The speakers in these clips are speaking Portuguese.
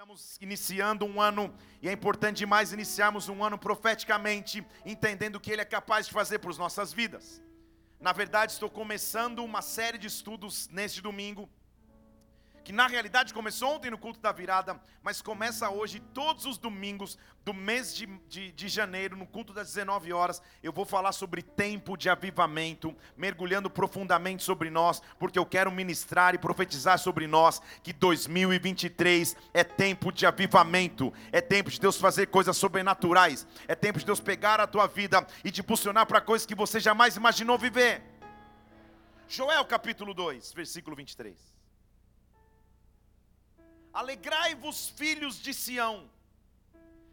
Estamos iniciando um ano e é importante demais iniciarmos um ano profeticamente, entendendo o que Ele é capaz de fazer para as nossas vidas. Na verdade, estou começando uma série de estudos neste domingo que na realidade começou ontem no culto da virada, mas começa hoje, todos os domingos do mês de, de, de, janeiro, no culto das 19 horas. Eu vou falar sobre tempo de avivamento, mergulhando profundamente sobre nós, porque eu quero ministrar e profetizar sobre nós que 2023 é tempo de avivamento, é tempo de Deus fazer coisas sobrenaturais, é tempo de Deus pegar a tua vida e te impulsionar para coisas que você jamais imaginou viver. Joel capítulo 2, versículo 23. Alegrai-vos, filhos de Sião.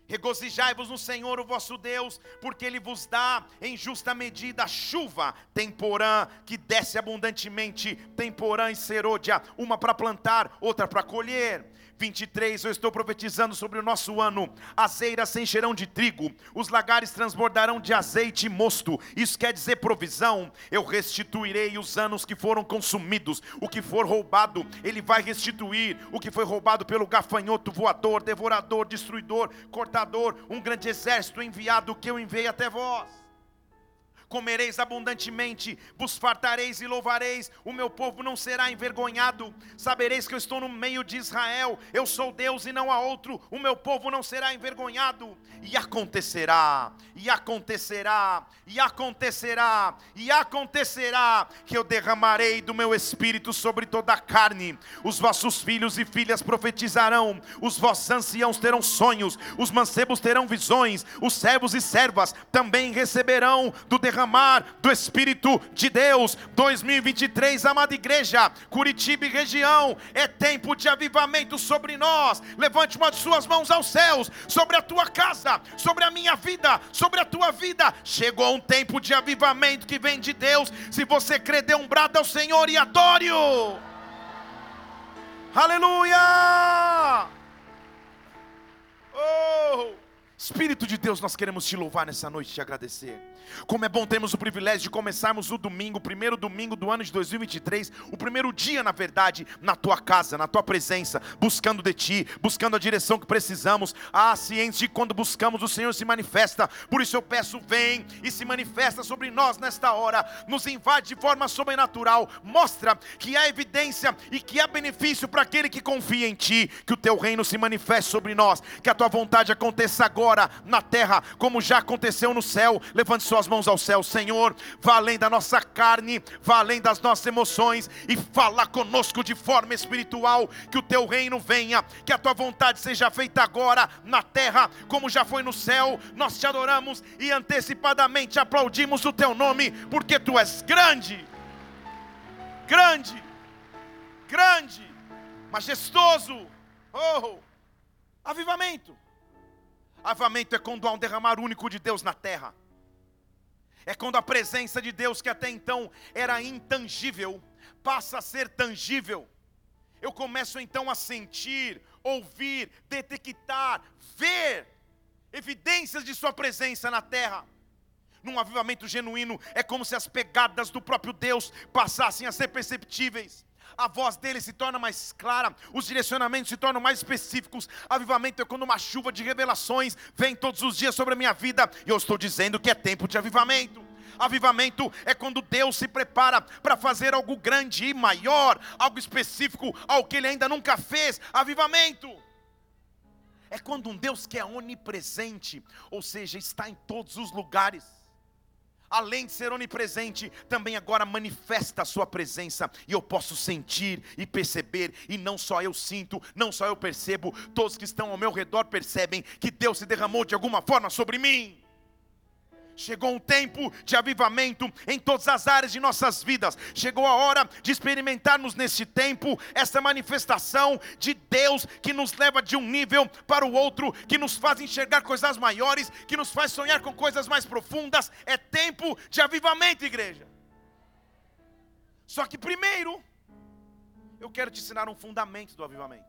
Regozijai-vos no Senhor, o vosso Deus, porque Ele vos dá em justa medida chuva temporã que desce abundantemente, temporã e serôdia, uma para plantar, outra para colher 23, eu estou profetizando sobre o nosso ano. As eiras se encherão de trigo, os lagares transbordarão de azeite mosto. Isso quer dizer provisão. Eu restituirei os anos que foram consumidos. O que for roubado, ele vai restituir. O que foi roubado pelo gafanhoto voador, devorador, destruidor, cortador, um grande exército enviado que eu enviei até vós comereis abundantemente, vos fartareis e louvareis, o meu povo não será envergonhado. Sabereis que eu estou no meio de Israel, eu sou Deus e não há outro, o meu povo não será envergonhado. E acontecerá, e acontecerá, e acontecerá, e acontecerá que eu derramarei do meu espírito sobre toda a carne. Os vossos filhos e filhas profetizarão, os vossos anciãos terão sonhos, os mancebos terão visões, os servos e servas também receberão do derramamento derramar do Espírito de Deus. 2023, amada igreja, Curitiba e região, é tempo de avivamento sobre nós. Levante uma de suas mãos aos céus, sobre a tua casa, sobre a minha vida, sobre a tua vida. Chegou um tempo de avivamento que vem de Deus. Se você crê, dê um brado ao Senhor e adore-o. Aleluia! Oh! Espírito de Deus, nós queremos te louvar nessa noite e te agradecer. Como é bom termos o privilégio de começarmos o domingo, o primeiro domingo do ano de 2023, o primeiro dia, na verdade, na tua casa, na tua presença, buscando de ti, buscando a direção que precisamos. Ah, ciente de quando buscamos, o Senhor se manifesta. Por isso eu peço, vem e se manifesta sobre nós nesta hora, nos invade de forma sobrenatural, mostra que há evidência e que há benefício para aquele que confia em ti, que o teu reino se manifeste sobre nós, que a tua vontade aconteça agora na terra, como já aconteceu no céu. Levante suas mãos ao céu, Senhor. Vá além da nossa carne, vá além das nossas emoções e fala conosco de forma espiritual. Que o teu reino venha, que a tua vontade seja feita agora na terra, como já foi no céu. Nós te adoramos e antecipadamente aplaudimos o teu nome, porque tu és grande, grande, grande, majestoso. Oh, avivamento. Avamento é quando há um derramar único de Deus na terra. É quando a presença de Deus, que até então era intangível, passa a ser tangível. Eu começo então a sentir, ouvir, detectar, ver evidências de Sua presença na terra. Num avivamento genuíno, é como se as pegadas do próprio Deus passassem a ser perceptíveis a voz dele se torna mais clara, os direcionamentos se tornam mais específicos. Avivamento é quando uma chuva de revelações vem todos os dias sobre a minha vida, e eu estou dizendo que é tempo de avivamento. Avivamento é quando Deus se prepara para fazer algo grande e maior, algo específico, algo que ele ainda nunca fez. Avivamento é quando um Deus que é onipresente, ou seja, está em todos os lugares além de ser onipresente, também agora manifesta a sua presença, e eu posso sentir e perceber, e não só eu sinto, não só eu percebo, todos que estão ao meu redor percebem que Deus se derramou de alguma forma sobre mim. Chegou um tempo de avivamento em todas as áreas de nossas vidas. Chegou a hora de experimentarmos neste tempo essa manifestação de Deus que nos leva de um nível para o outro, que nos faz enxergar coisas maiores, que nos faz sonhar com coisas mais profundas. É tempo de avivamento, igreja. Só que primeiro, eu quero te ensinar um fundamento do avivamento.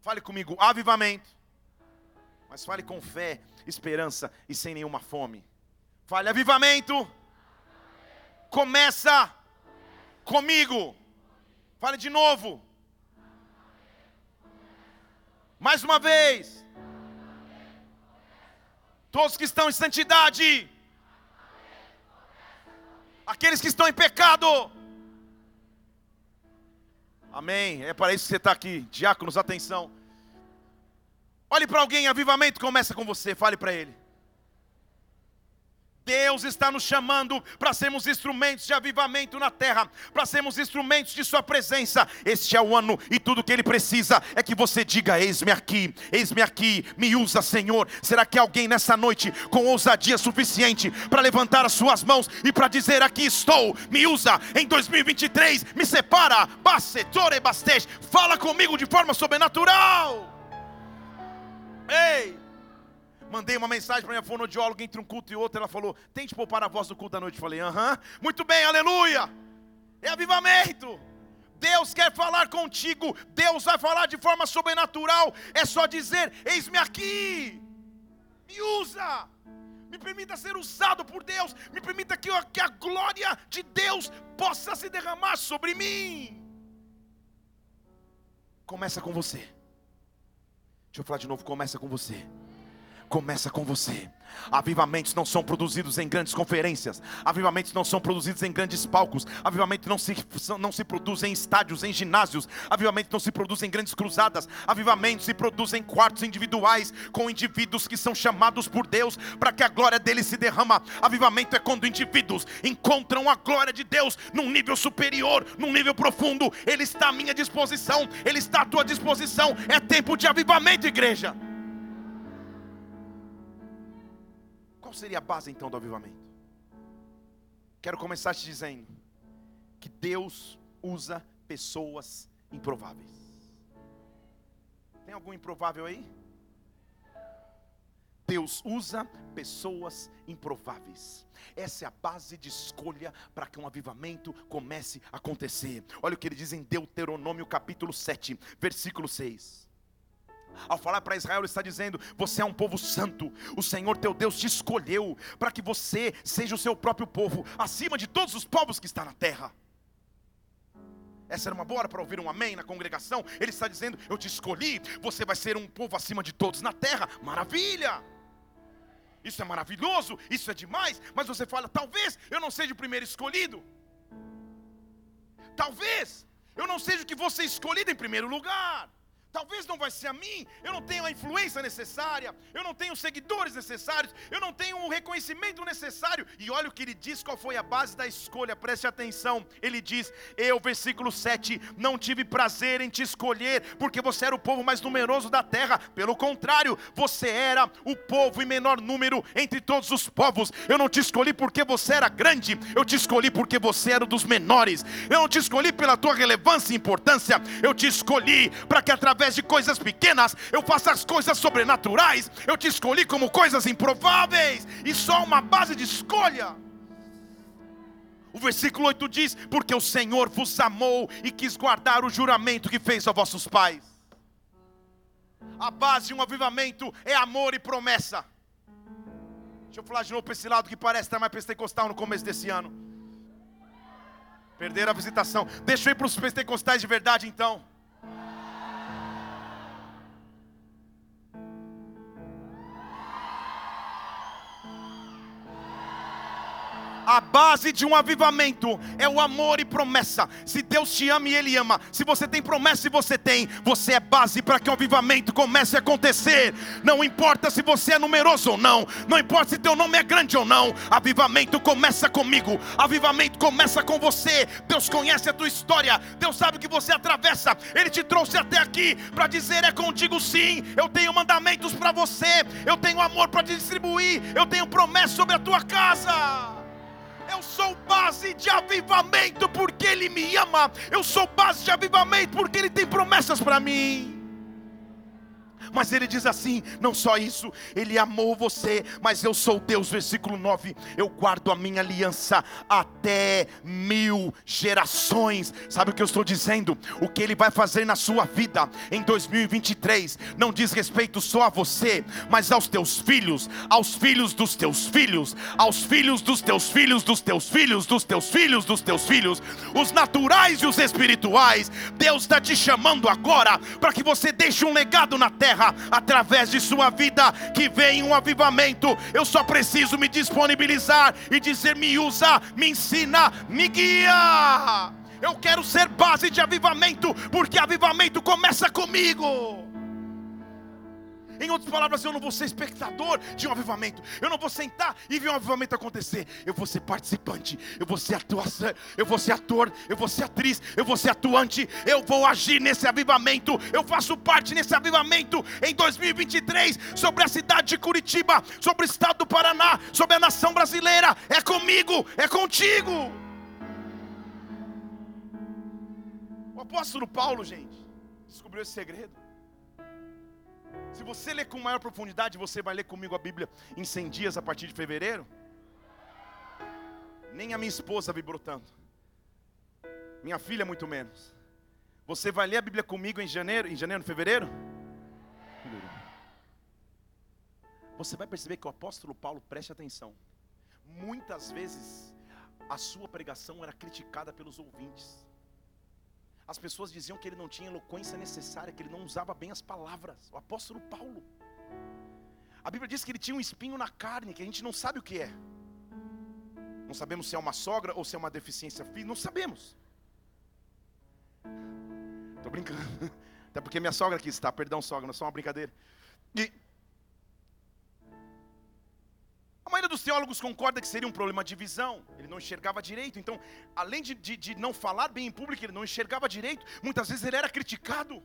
Fale comigo, avivamento. Mas fale com fé esperança e sem nenhuma fome. Fale avivamento. Começa comigo. Fale de novo. Mais uma vez. Todos que estão em santidade. Aqueles que estão em pecado. Amém. É para isso que você está aqui. Diáconos, atenção. Olhe para alguém, avivamento começa com você. Fale para ele. Deus está nos chamando para sermos instrumentos de avivamento na terra, para sermos instrumentos de Sua presença. Este é o ano e tudo que Ele precisa é que você diga: Eis-me aqui, eis-me aqui, me usa, Senhor. Será que alguém nessa noite com ousadia suficiente para levantar as suas mãos e para dizer: Aqui estou, me usa em 2023, me separa, fala comigo de forma sobrenatural. Ei! Mandei uma mensagem para minha fonoaudióloga entre um culto e outro. Ela falou: Tente poupar a voz do culto da noite. Eu falei: Aham, muito bem, aleluia. É avivamento. Deus quer falar contigo. Deus vai falar de forma sobrenatural. É só dizer: Eis-me aqui. Me usa. Me permita ser usado por Deus. Me permita que, que a glória de Deus possa se derramar sobre mim. Começa com você. Deixa eu falar de novo. Começa com você começa com você. Avivamentos não são produzidos em grandes conferências, avivamentos não são produzidos em grandes palcos, avivamentos não se, não se produzem em estádios, em ginásios, avivamentos não se produzem em grandes cruzadas, avivamentos se produzem em quartos individuais, com indivíduos que são chamados por Deus para que a glória dele se derrama. Avivamento é quando indivíduos encontram a glória de Deus num nível superior, num nível profundo. Ele está à minha disposição, ele está à tua disposição. É tempo de avivamento, igreja. Qual seria a base então do avivamento? Quero começar te dizendo que Deus usa pessoas improváveis. Tem algum improvável aí? Deus usa pessoas improváveis. Essa é a base de escolha para que um avivamento comece a acontecer. Olha o que ele diz em Deuteronômio capítulo 7, versículo 6. Ao falar para Israel, ele está dizendo: Você é um povo santo, o Senhor teu Deus te escolheu para que você seja o seu próprio povo, acima de todos os povos que está na terra. Essa era uma boa hora para ouvir um amém na congregação. Ele está dizendo: Eu te escolhi, você vai ser um povo acima de todos na terra. Maravilha! Isso é maravilhoso, isso é demais. Mas você fala: Talvez eu não seja o primeiro escolhido. Talvez eu não seja o que você escolhido em primeiro lugar. Talvez não vai ser a mim, eu não tenho a influência necessária, eu não tenho os seguidores necessários, eu não tenho o reconhecimento necessário. E olha o que ele diz, qual foi a base da escolha, preste atenção. Ele diz: Eu, versículo 7, não tive prazer em te escolher, porque você era o povo mais numeroso da terra. Pelo contrário, você era o povo em menor número entre todos os povos. Eu não te escolhi porque você era grande, eu te escolhi porque você era dos menores. Eu não te escolhi pela tua relevância e importância, eu te escolhi para que através através de coisas pequenas, eu faço as coisas sobrenaturais. Eu te escolhi como coisas improváveis, e só uma base de escolha. O versículo 8 diz: Porque o Senhor vos amou e quis guardar o juramento que fez a vossos pais. A base de um avivamento é amor e promessa. Deixa eu falar de novo para esse lado que parece estar mais pentecostal no começo desse ano. Perderam a visitação. Deixa eu ir para os pentecostais de verdade então. A base de um avivamento é o amor e promessa. Se Deus te ama e Ele ama, se você tem promessa e você tem, você é base para que o avivamento comece a acontecer. Não importa se você é numeroso ou não, não importa se teu nome é grande ou não, avivamento começa comigo, avivamento começa com você. Deus conhece a tua história, Deus sabe que você atravessa, Ele te trouxe até aqui para dizer: é contigo sim. Eu tenho mandamentos para você, eu tenho amor para te distribuir, eu tenho promessa sobre a tua casa. Eu sou base de avivamento porque Ele me ama. Eu sou base de avivamento porque Ele tem promessas para mim. Mas ele diz assim: não só isso, ele amou você, mas eu sou Deus, versículo 9. Eu guardo a minha aliança até mil gerações. Sabe o que eu estou dizendo? O que ele vai fazer na sua vida em 2023 não diz respeito só a você, mas aos teus filhos, aos filhos dos teus filhos, aos filhos dos teus filhos, dos teus filhos, dos teus filhos, dos teus filhos, os naturais e os espirituais. Deus está te chamando agora para que você deixe um legado na terra através de sua vida, que venha um avivamento. Eu só preciso me disponibilizar e dizer: me usa, me ensina, me guia. Eu quero ser base de avivamento, porque avivamento começa comigo. Em outras palavras, eu não vou ser espectador de um avivamento. Eu não vou sentar e ver um avivamento acontecer. Eu vou ser participante. Eu vou ser atuação. Eu vou ser ator. Eu vou ser atriz. Eu vou ser atuante. Eu vou agir nesse avivamento. Eu faço parte nesse avivamento em 2023 sobre a cidade de Curitiba, sobre o estado do Paraná, sobre a nação brasileira. É comigo. É contigo. O apóstolo Paulo, gente, descobriu esse segredo. Se você ler com maior profundidade, você vai ler comigo a Bíblia em 100 dias a partir de fevereiro. Nem a minha esposa vibrou tanto. Minha filha muito menos. Você vai ler a Bíblia comigo em janeiro, em janeiro, fevereiro? Você vai perceber que o apóstolo Paulo, preste atenção. Muitas vezes a sua pregação era criticada pelos ouvintes. As pessoas diziam que ele não tinha eloquência necessária, que ele não usava bem as palavras. O apóstolo Paulo. A Bíblia diz que ele tinha um espinho na carne, que a gente não sabe o que é. Não sabemos se é uma sogra ou se é uma deficiência física, não sabemos. Estou brincando. Até porque minha sogra aqui está, perdão, sogra, não é só uma brincadeira. E a maioria dos teólogos concorda que seria um problema de visão. Ele não enxergava direito. Então, além de, de, de não falar bem em público, ele não enxergava direito. Muitas vezes ele era criticado.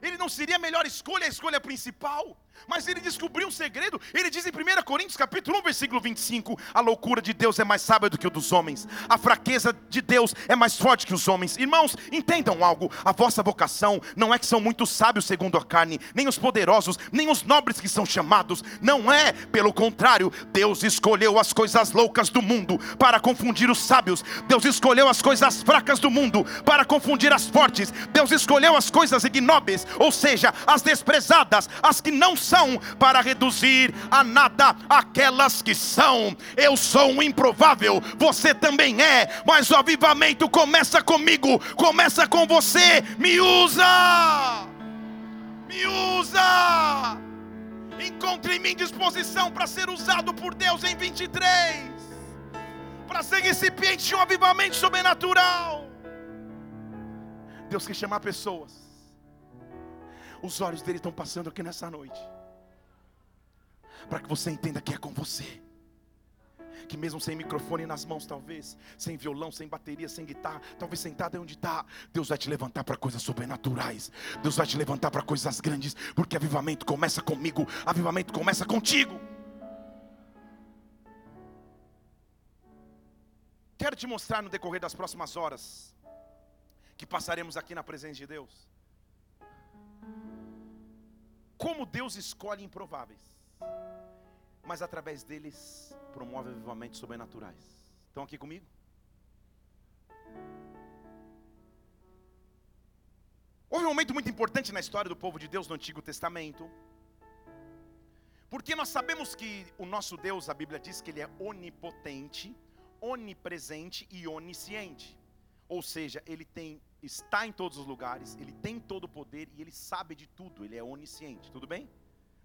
Ele não seria a melhor escolha, a escolha principal. Mas ele descobriu um segredo. Ele diz em 1 Coríntios capítulo 1, versículo 25: A loucura de Deus é mais sábia do que o dos homens. A fraqueza de Deus é mais forte que os homens. Irmãos, entendam algo. A vossa vocação não é que são muito sábios segundo a carne, nem os poderosos, nem os nobres que são chamados. Não é, pelo contrário, Deus escolheu as coisas loucas do mundo para confundir os sábios. Deus escolheu as coisas fracas do mundo para confundir as fortes. Deus escolheu as coisas ignóbeis, ou seja, as desprezadas, as que não para reduzir a nada aquelas que são. Eu sou um improvável, você também é, mas o avivamento começa comigo, começa com você. Me usa, me usa. Encontre em mim disposição para ser usado por Deus em 23, para ser recipiente de um avivamento sobrenatural. Deus quer chamar pessoas os olhos dele estão passando aqui nessa noite. Para que você entenda que é com você. Que mesmo sem microfone nas mãos, talvez, sem violão, sem bateria, sem guitarra, talvez sentado aí onde está, Deus vai te levantar para coisas sobrenaturais. Deus vai te levantar para coisas grandes, porque avivamento começa comigo, avivamento começa contigo. Quero te mostrar no decorrer das próximas horas que passaremos aqui na presença de Deus como Deus escolhe improváveis, mas através deles promove avivamentos sobrenaturais. Estão aqui comigo? Houve um momento muito importante na história do povo de Deus no Antigo Testamento, porque nós sabemos que o nosso Deus, a Bíblia diz que ele é onipotente, onipresente e onisciente. Ou seja, ele tem está em todos os lugares, ele tem todo o poder e ele sabe de tudo, ele é onisciente, tudo bem?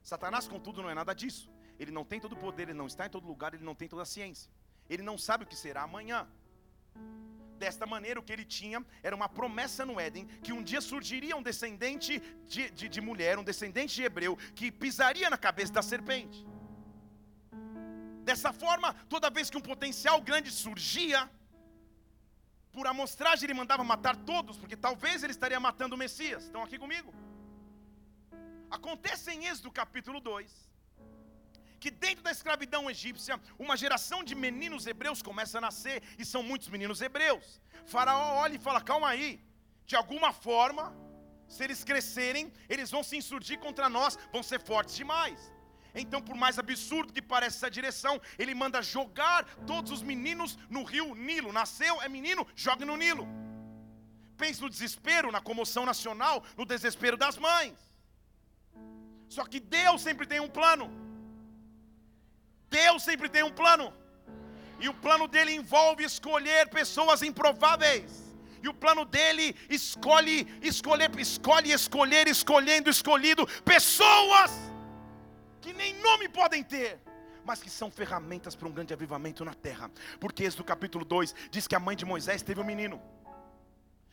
Satanás, contudo, não é nada disso. Ele não tem todo o poder, ele não está em todo lugar, ele não tem toda a ciência. Ele não sabe o que será amanhã. Desta maneira, o que ele tinha era uma promessa no Éden: que um dia surgiria um descendente de, de, de mulher, um descendente de hebreu, que pisaria na cabeça da serpente. Dessa forma, toda vez que um potencial grande surgia, por amostragem ele mandava matar todos, porque talvez ele estaria matando o Messias. Estão aqui comigo? Acontece em Êxodo capítulo 2, que dentro da escravidão egípcia, uma geração de meninos hebreus começa a nascer, e são muitos meninos hebreus. Faraó olha e fala: calma aí, de alguma forma, Se eles crescerem, eles vão se insurgir contra nós, vão ser fortes demais. Então, por mais absurdo que pareça essa direção, ele manda jogar todos os meninos no rio Nilo. Nasceu, é menino, joga no Nilo. Pense no desespero, na comoção nacional, no desespero das mães. Só que Deus sempre tem um plano. Deus sempre tem um plano. E o plano dele envolve escolher pessoas improváveis. E o plano dele escolhe, escolher, escolhe, escolher, escolhendo, escolhido pessoas que nem nome podem ter, mas que são ferramentas para um grande avivamento na terra. Porque esse do capítulo 2 diz que a mãe de Moisés teve um menino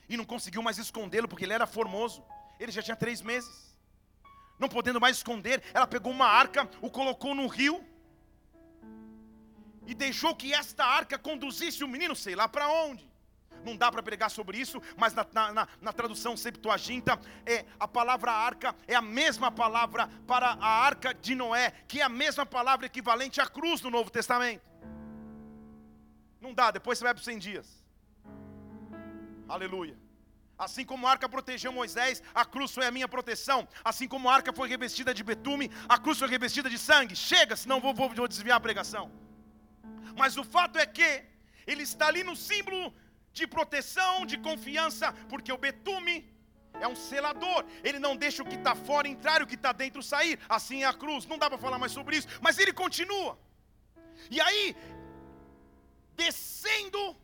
e não conseguiu mais escondê-lo porque ele era formoso. Ele já tinha três meses, não podendo mais esconder, ela pegou uma arca, o colocou no rio e deixou que esta arca conduzisse o menino, sei lá para onde não dá para pregar sobre isso, mas na, na, na, tradução Septuaginta, é, a palavra arca é a mesma palavra para a arca de Noé, que é a mesma palavra equivalente à cruz no Novo Testamento. Não dá, depois você vai para os 100 dias. Aleluia. Assim como a arca protegeu Moisés, a cruz foi a minha proteção. Assim como a arca foi revestida de betume, a cruz foi revestida de sangue. Chega, senão vou, vou, vou desviar a pregação. Mas o fato é que ele está ali no símbolo de proteção, de confiança, porque o betume é um selador, ele não deixa o que está fora entrar e o que está dentro sair. Assim é a cruz, não dá para falar mais sobre isso, mas ele continua. E aí, descendo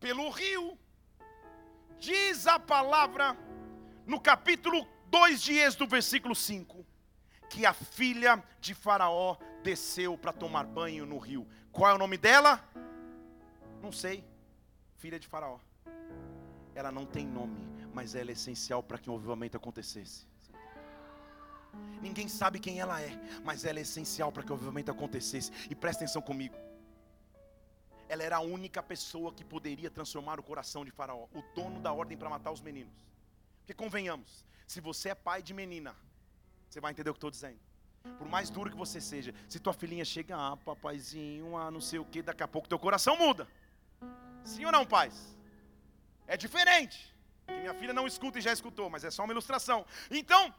pelo rio, diz a palavra no capítulo 2 de Êxodo, versículo 5, que a filha de Faraó desceu para tomar banho no rio. Qual é o nome dela? Não sei filha de Faraó. Ela não tem nome, mas ela é essencial para que o avivamento acontecesse. Ninguém sabe quem ela é, mas ela é essencial para que o avivamento acontecesse. E presta atenção comigo. Ela era a única pessoa que poderia transformar o coração de Faraó, o dono da ordem para matar os meninos. Porque convenhamos, se você é pai de menina, você vai entender o que estou dizendo. Por mais duro que você seja, se tua filhinha chega, ah, papaizinho, ah, não sei o que, daqui a pouco teu coração muda. Sim ou não, pais? É diferente. Que minha filha não escuta e já escutou, mas é só uma ilustração. Então,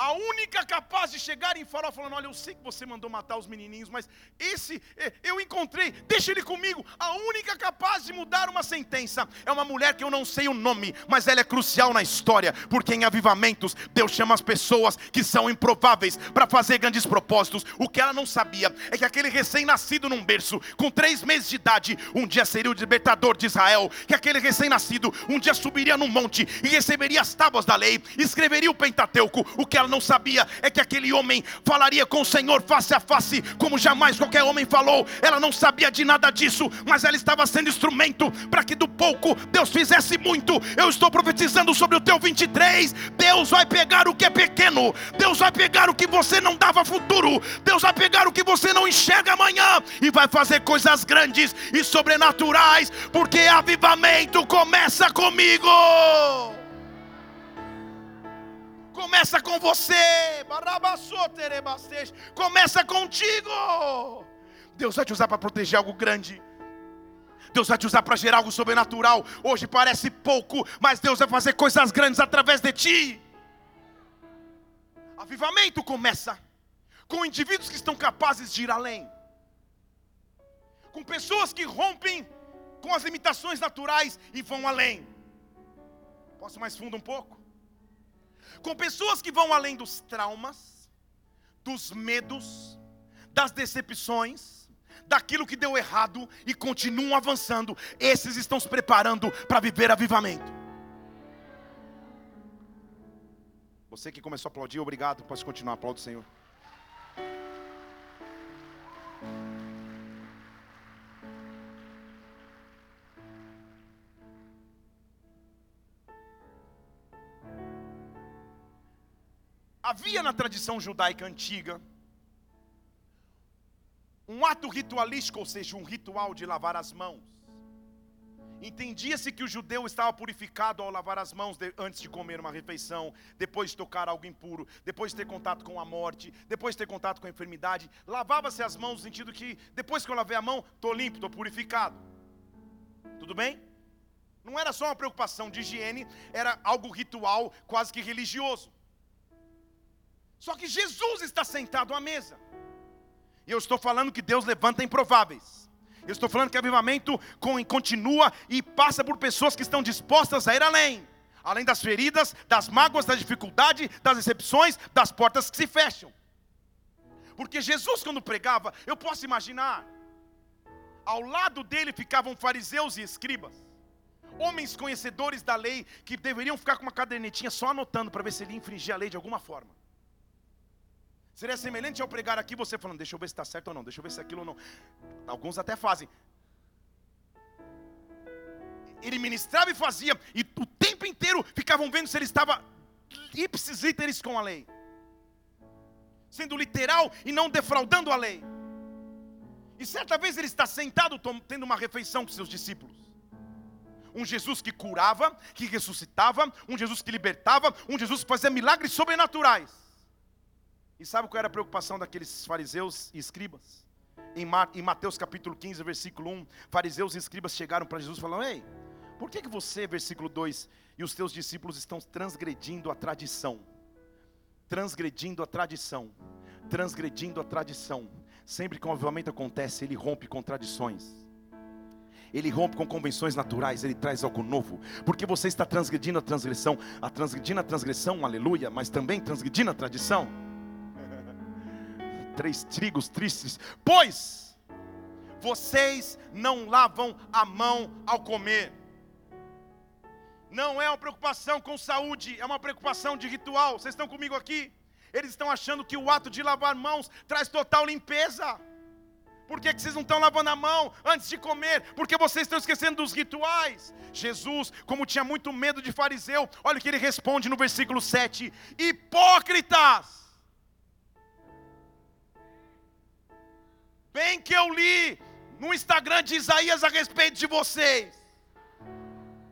a única capaz de chegar em Faraó falando: Olha, eu sei que você mandou matar os menininhos, mas esse é, eu encontrei, deixa ele comigo. A única capaz de mudar uma sentença é uma mulher que eu não sei o nome, mas ela é crucial na história, porque em avivamentos Deus chama as pessoas que são improváveis para fazer grandes propósitos. O que ela não sabia é que aquele recém-nascido num berço, com três meses de idade, um dia seria o libertador de Israel. Que aquele recém-nascido um dia subiria num monte e receberia as tábuas da lei, escreveria o Pentateuco. O que ela não sabia é que aquele homem falaria com o Senhor face a face, como jamais qualquer homem falou. Ela não sabia de nada disso, mas ela estava sendo instrumento para que do pouco Deus fizesse muito. Eu estou profetizando sobre o teu 23. Deus vai pegar o que é pequeno, Deus vai pegar o que você não dava futuro, Deus vai pegar o que você não enxerga amanhã e vai fazer coisas grandes e sobrenaturais, porque avivamento começa comigo. Começa com você. Começa contigo. Deus vai te usar para proteger algo grande. Deus vai te usar para gerar algo sobrenatural. Hoje parece pouco, mas Deus vai fazer coisas grandes através de ti. Avivamento começa com indivíduos que estão capazes de ir além, com pessoas que rompem com as limitações naturais e vão além. Posso mais fundo um pouco? Com pessoas que vão além dos traumas, dos medos, das decepções, daquilo que deu errado e continuam avançando. Esses estão se preparando para viver avivamento. Você que começou a aplaudir, obrigado. Pode continuar, aplaude o Senhor. Havia na tradição judaica antiga um ato ritualístico, ou seja, um ritual de lavar as mãos. Entendia-se que o judeu estava purificado ao lavar as mãos de, antes de comer uma refeição, depois de tocar algo impuro, depois de ter contato com a morte, depois de ter contato com a enfermidade. Lavava-se as mãos no sentido que, depois que eu lavei a mão, estou limpo, estou purificado. Tudo bem? Não era só uma preocupação de higiene, era algo ritual, quase que religioso. Só que Jesus está sentado à mesa. E eu estou falando que Deus levanta improváveis. Eu estou falando que avivamento continua e passa por pessoas que estão dispostas a ir além. Além das feridas, das mágoas, da dificuldade, das decepções, das portas que se fecham. Porque Jesus, quando pregava, eu posso imaginar, ao lado dele ficavam fariseus e escribas, homens conhecedores da lei, que deveriam ficar com uma cadernetinha só anotando para ver se ele infringia a lei de alguma forma. Seria semelhante ao pregar aqui, você falando, deixa eu ver se está certo ou não, deixa eu ver se é aquilo ou não. Alguns até fazem. Ele ministrava e fazia, e o tempo inteiro ficavam vendo se ele estava ipsis literis com a lei, sendo literal e não defraudando a lei. E certa vez ele está sentado tendo uma refeição com seus discípulos. Um Jesus que curava, que ressuscitava, um Jesus que libertava, um Jesus que fazia milagres sobrenaturais. E sabe qual era a preocupação daqueles fariseus e escribas? Em Mateus capítulo 15, versículo 1, fariseus e escribas chegaram para Jesus falaram: Ei, por que, que você, versículo 2, e os teus discípulos estão transgredindo a tradição? Transgredindo a tradição, transgredindo a tradição. Sempre que um avivamento acontece, ele rompe com tradições. Ele rompe com convenções naturais, ele traz algo novo, porque você está transgredindo a transgressão, a transgredindo a transgressão, aleluia, mas também transgredindo a tradição três trigos tristes, pois vocês não lavam a mão ao comer. Não é uma preocupação com saúde, é uma preocupação de ritual. Vocês estão comigo aqui? Eles estão achando que o ato de lavar mãos traz total limpeza. Por que, que vocês não estão lavando a mão antes de comer? Porque vocês estão esquecendo dos rituais. Jesus, como tinha muito medo de fariseu, olha o que ele responde no versículo 7: Hipócritas! Bem que eu li no Instagram de Isaías a respeito de vocês.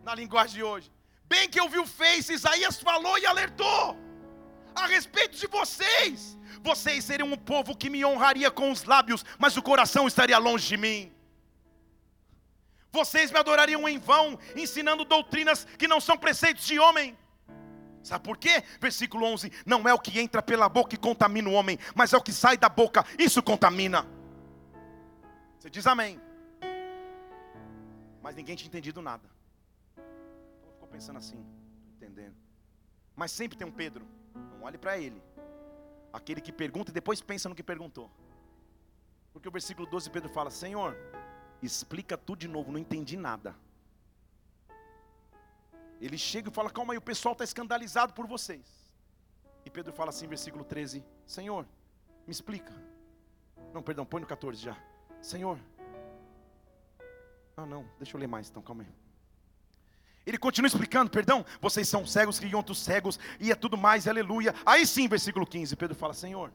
Na linguagem de hoje. Bem que eu vi o Face, Isaías falou e alertou a respeito de vocês. Vocês seriam um povo que me honraria com os lábios, mas o coração estaria longe de mim. Vocês me adorariam em vão, ensinando doutrinas que não são preceitos de homem. Sabe por quê? Versículo 11: Não é o que entra pela boca que contamina o homem, mas é o que sai da boca, isso contamina. Você diz amém. Mas ninguém tinha entendido nada. Então ficou pensando assim, entendendo. Mas sempre tem um Pedro. Não olhe para ele. Aquele que pergunta e depois pensa no que perguntou. Porque o versículo 12 Pedro fala: Senhor, explica tudo de novo, não entendi nada. Ele chega e fala: Calma aí, o pessoal está escandalizado por vocês. E Pedro fala assim, versículo 13: Senhor, me explica. Não, perdão, põe no 14 já. Senhor. Ah, não, deixa eu ler mais então, calma aí. Ele continua explicando, perdão, vocês são cegos que outros cegos, e é tudo mais, aleluia. Aí sim, versículo 15, Pedro fala: Senhor,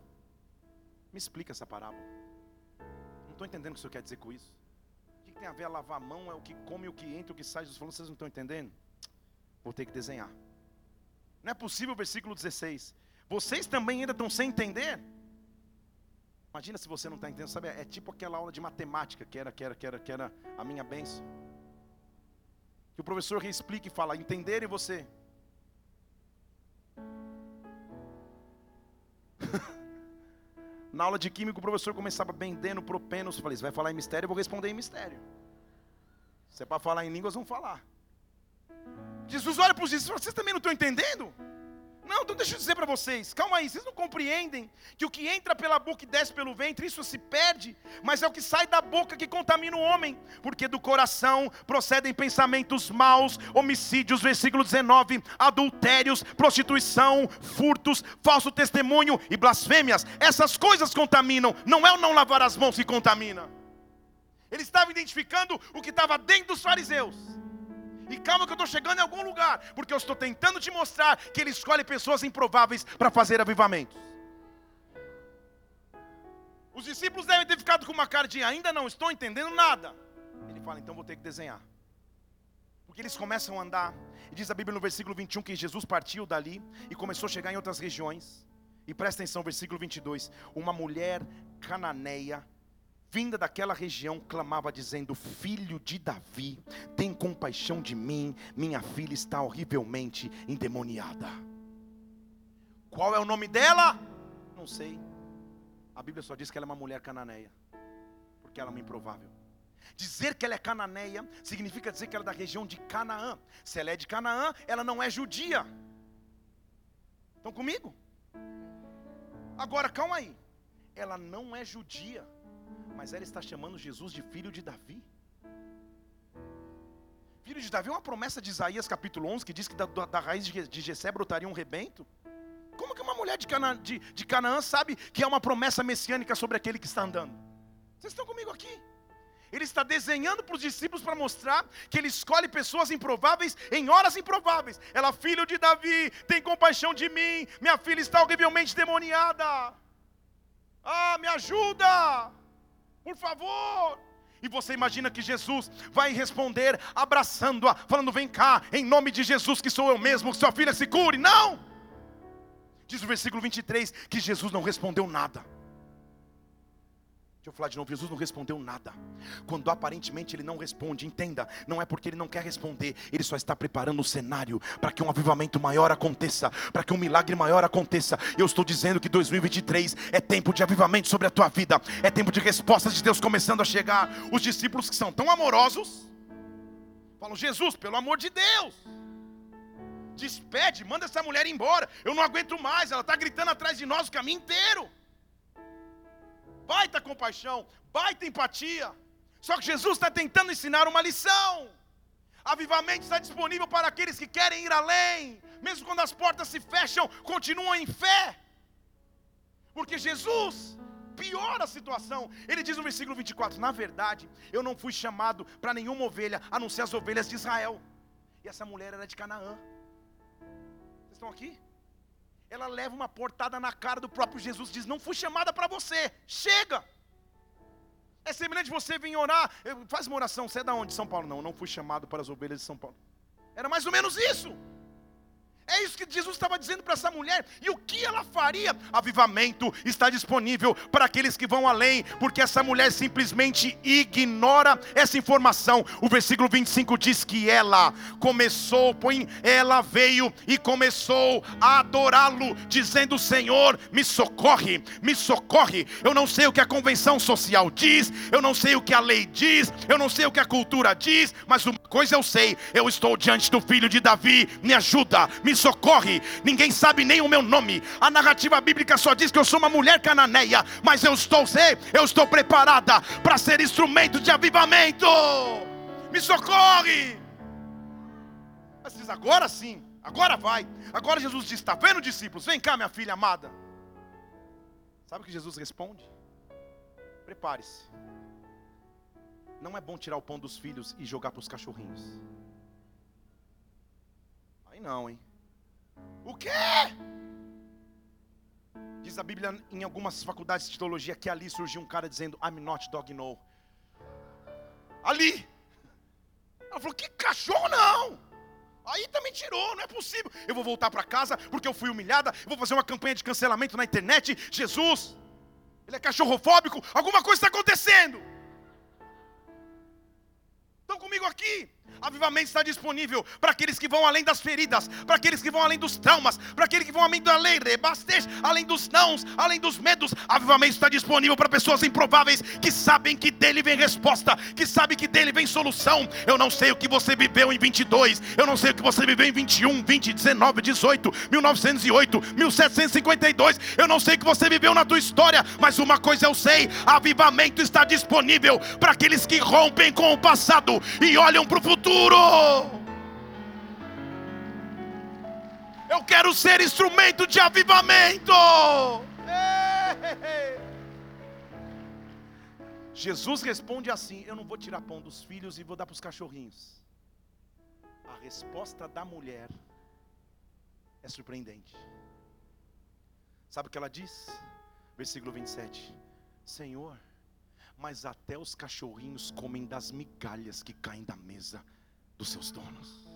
me explica essa parábola. Não estou entendendo o que o senhor quer dizer com isso. O que tem a ver a lavar a mão? É o que come, o que entra, o que sai. Jesus falou: vocês não estão entendendo? Vou ter que desenhar. Não é possível, versículo 16. Vocês também ainda estão sem entender? Imagina se você não está entendendo, sabe? É tipo aquela aula de matemática que era, que era, que era, que era a minha bênção. Que o professor reexplica e fala, entender e você. Na aula de química, o professor começava vendendo propenos. Falei, você vai falar em mistério, eu vou responder em mistério. Se é para falar em línguas, vamos falar. Jesus olha para os discípulos vocês também não estão entendendo? Não, então deixa eu dizer para vocês, calma aí, vocês não compreendem que o que entra pela boca e desce pelo ventre, isso se perde, mas é o que sai da boca que contamina o homem, porque do coração procedem pensamentos maus, homicídios, versículo 19, adultérios, prostituição, furtos, falso testemunho e blasfêmias. Essas coisas contaminam, não é o não lavar as mãos que contamina. Ele estava identificando o que estava dentro dos fariseus. E calma que eu estou chegando em algum lugar, porque eu estou tentando te mostrar que Ele escolhe pessoas improváveis para fazer avivamentos. Os discípulos devem ter ficado com uma cara de ainda não estou entendendo nada. Ele fala, então vou ter que desenhar. Porque eles começam a andar, e diz a Bíblia no versículo 21 que Jesus partiu dali e começou a chegar em outras regiões. E presta atenção, versículo 22: Uma mulher cananeia vinda daquela região, clamava dizendo: Filho de Davi, tem compaixão de mim, minha filha está horrivelmente endemoniada. Qual é o nome dela? Não sei. A Bíblia só diz que ela é uma mulher cananeia, porque ela é uma improvável. Dizer que ela é cananeia significa dizer que ela é da região de Canaã. Se ela é de Canaã, ela não é judia. Estão comigo? Agora, calma aí. Ela não é judia, mas ela está chamando Jesus de filho de Davi. Filho de Davi é uma promessa de Isaías capítulo 11 que diz que da, da raiz de Jessé brotaria um rebento. Como que uma mulher de, Cana, de, de Canaã sabe que é uma promessa messiânica sobre aquele que está andando? Vocês estão comigo aqui? Ele está desenhando para os discípulos para mostrar que ele escolhe pessoas improváveis em horas improváveis. Ela, filho de Davi, tem compaixão de mim. Minha filha está horrivelmente demoniada. Ah, me ajuda, por favor. E você imagina que Jesus vai responder abraçando-a, falando: Vem cá, em nome de Jesus, que sou eu mesmo, sua filha se cure. Não! Diz o versículo 23 que Jesus não respondeu nada. Deixa eu falar de novo, Jesus não respondeu nada. Quando aparentemente ele não responde, entenda, não é porque ele não quer responder, ele só está preparando o cenário para que um avivamento maior aconteça, para que um milagre maior aconteça. Eu estou dizendo que 2023 é tempo de avivamento sobre a tua vida, é tempo de respostas de Deus começando a chegar. Os discípulos que são tão amorosos, falam: Jesus, pelo amor de Deus, despede, manda essa mulher embora, eu não aguento mais, ela está gritando atrás de nós o caminho inteiro baita compaixão, baita empatia. Só que Jesus está tentando ensinar uma lição. Avivamento está disponível para aqueles que querem ir além, mesmo quando as portas se fecham, continuam em fé, porque Jesus piora a situação. Ele diz no versículo 24: Na verdade, eu não fui chamado para nenhuma ovelha, a não ser as ovelhas de Israel. E essa mulher era de Canaã. Vocês estão aqui? Ela leva uma portada na cara do próprio Jesus, diz: Não fui chamada para você, chega. É semelhante você vir orar, faz uma oração, você é da onde? São Paulo? Não, não fui chamado para as ovelhas de São Paulo. Era mais ou menos isso. É isso que Jesus estava dizendo para essa mulher. E o que ela faria? Avivamento está disponível para aqueles que vão além, porque essa mulher simplesmente ignora essa informação. O versículo 25 diz que ela começou, põe, ela veio e começou a adorá-lo, dizendo: Senhor, me socorre, me socorre. Eu não sei o que a convenção social diz, eu não sei o que a lei diz, eu não sei o que a cultura diz, mas uma coisa eu sei: eu estou diante do filho de Davi, me ajuda, me me socorre. Ninguém sabe nem o meu nome. A narrativa bíblica só diz que eu sou uma mulher cananeia, mas eu estou, eu estou preparada para ser instrumento de avivamento. Me socorre. Mas agora sim, agora vai. Agora Jesus diz: Está vendo, discípulos? Vem cá, minha filha amada. Sabe o que Jesus responde? Prepare-se. Não é bom tirar o pão dos filhos e jogar para os cachorrinhos. Aí não, hein? O quê? Diz a Bíblia em algumas faculdades de teologia que ali surgiu um cara dizendo I'm not dog no. Ali. Ela falou: Que cachorro não? Aí também tirou, não é possível. Eu vou voltar para casa porque eu fui humilhada. Eu vou fazer uma campanha de cancelamento na internet. Jesus, ele é cachorrofóbico. Alguma coisa está acontecendo. Estão comigo aqui? Avivamento está disponível para aqueles que vão além das feridas, para aqueles que vão além dos traumas, para aqueles que vão além da lei, além dos nãos, além dos medos. Avivamento está disponível para pessoas improváveis que sabem que dele vem resposta, que sabem que dele vem solução. Eu não sei o que você viveu em 22, eu não sei o que você viveu em 21, 20, 19, 18, 1908, 1752. Eu não sei o que você viveu na tua história, mas uma coisa eu sei: avivamento está disponível para aqueles que rompem com o passado e olham para o futuro futuro. Eu quero ser instrumento de avivamento. Jesus responde assim: Eu não vou tirar pão dos filhos e vou dar para os cachorrinhos. A resposta da mulher é surpreendente. Sabe o que ela diz? Versículo 27. Senhor, mas até os cachorrinhos comem das migalhas que caem da mesa dos seus donos.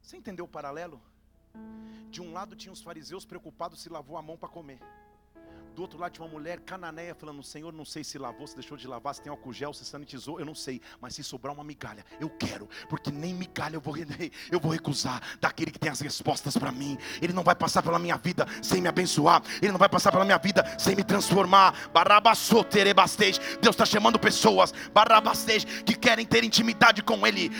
Você entendeu o paralelo? De um lado tinha os fariseus preocupados se lavou a mão para comer. Do outro lado tinha uma mulher cananeia falando: Senhor, não sei se lavou, se deixou de lavar, se tem álcool gel, se sanitizou, eu não sei. Mas se sobrar uma migalha, eu quero, porque nem migalha eu vou, eu vou recusar daquele que tem as respostas para mim. Ele não vai passar pela minha vida sem me abençoar, ele não vai passar pela minha vida sem me transformar. Deus está chamando pessoas, que querem ter intimidade com Ele.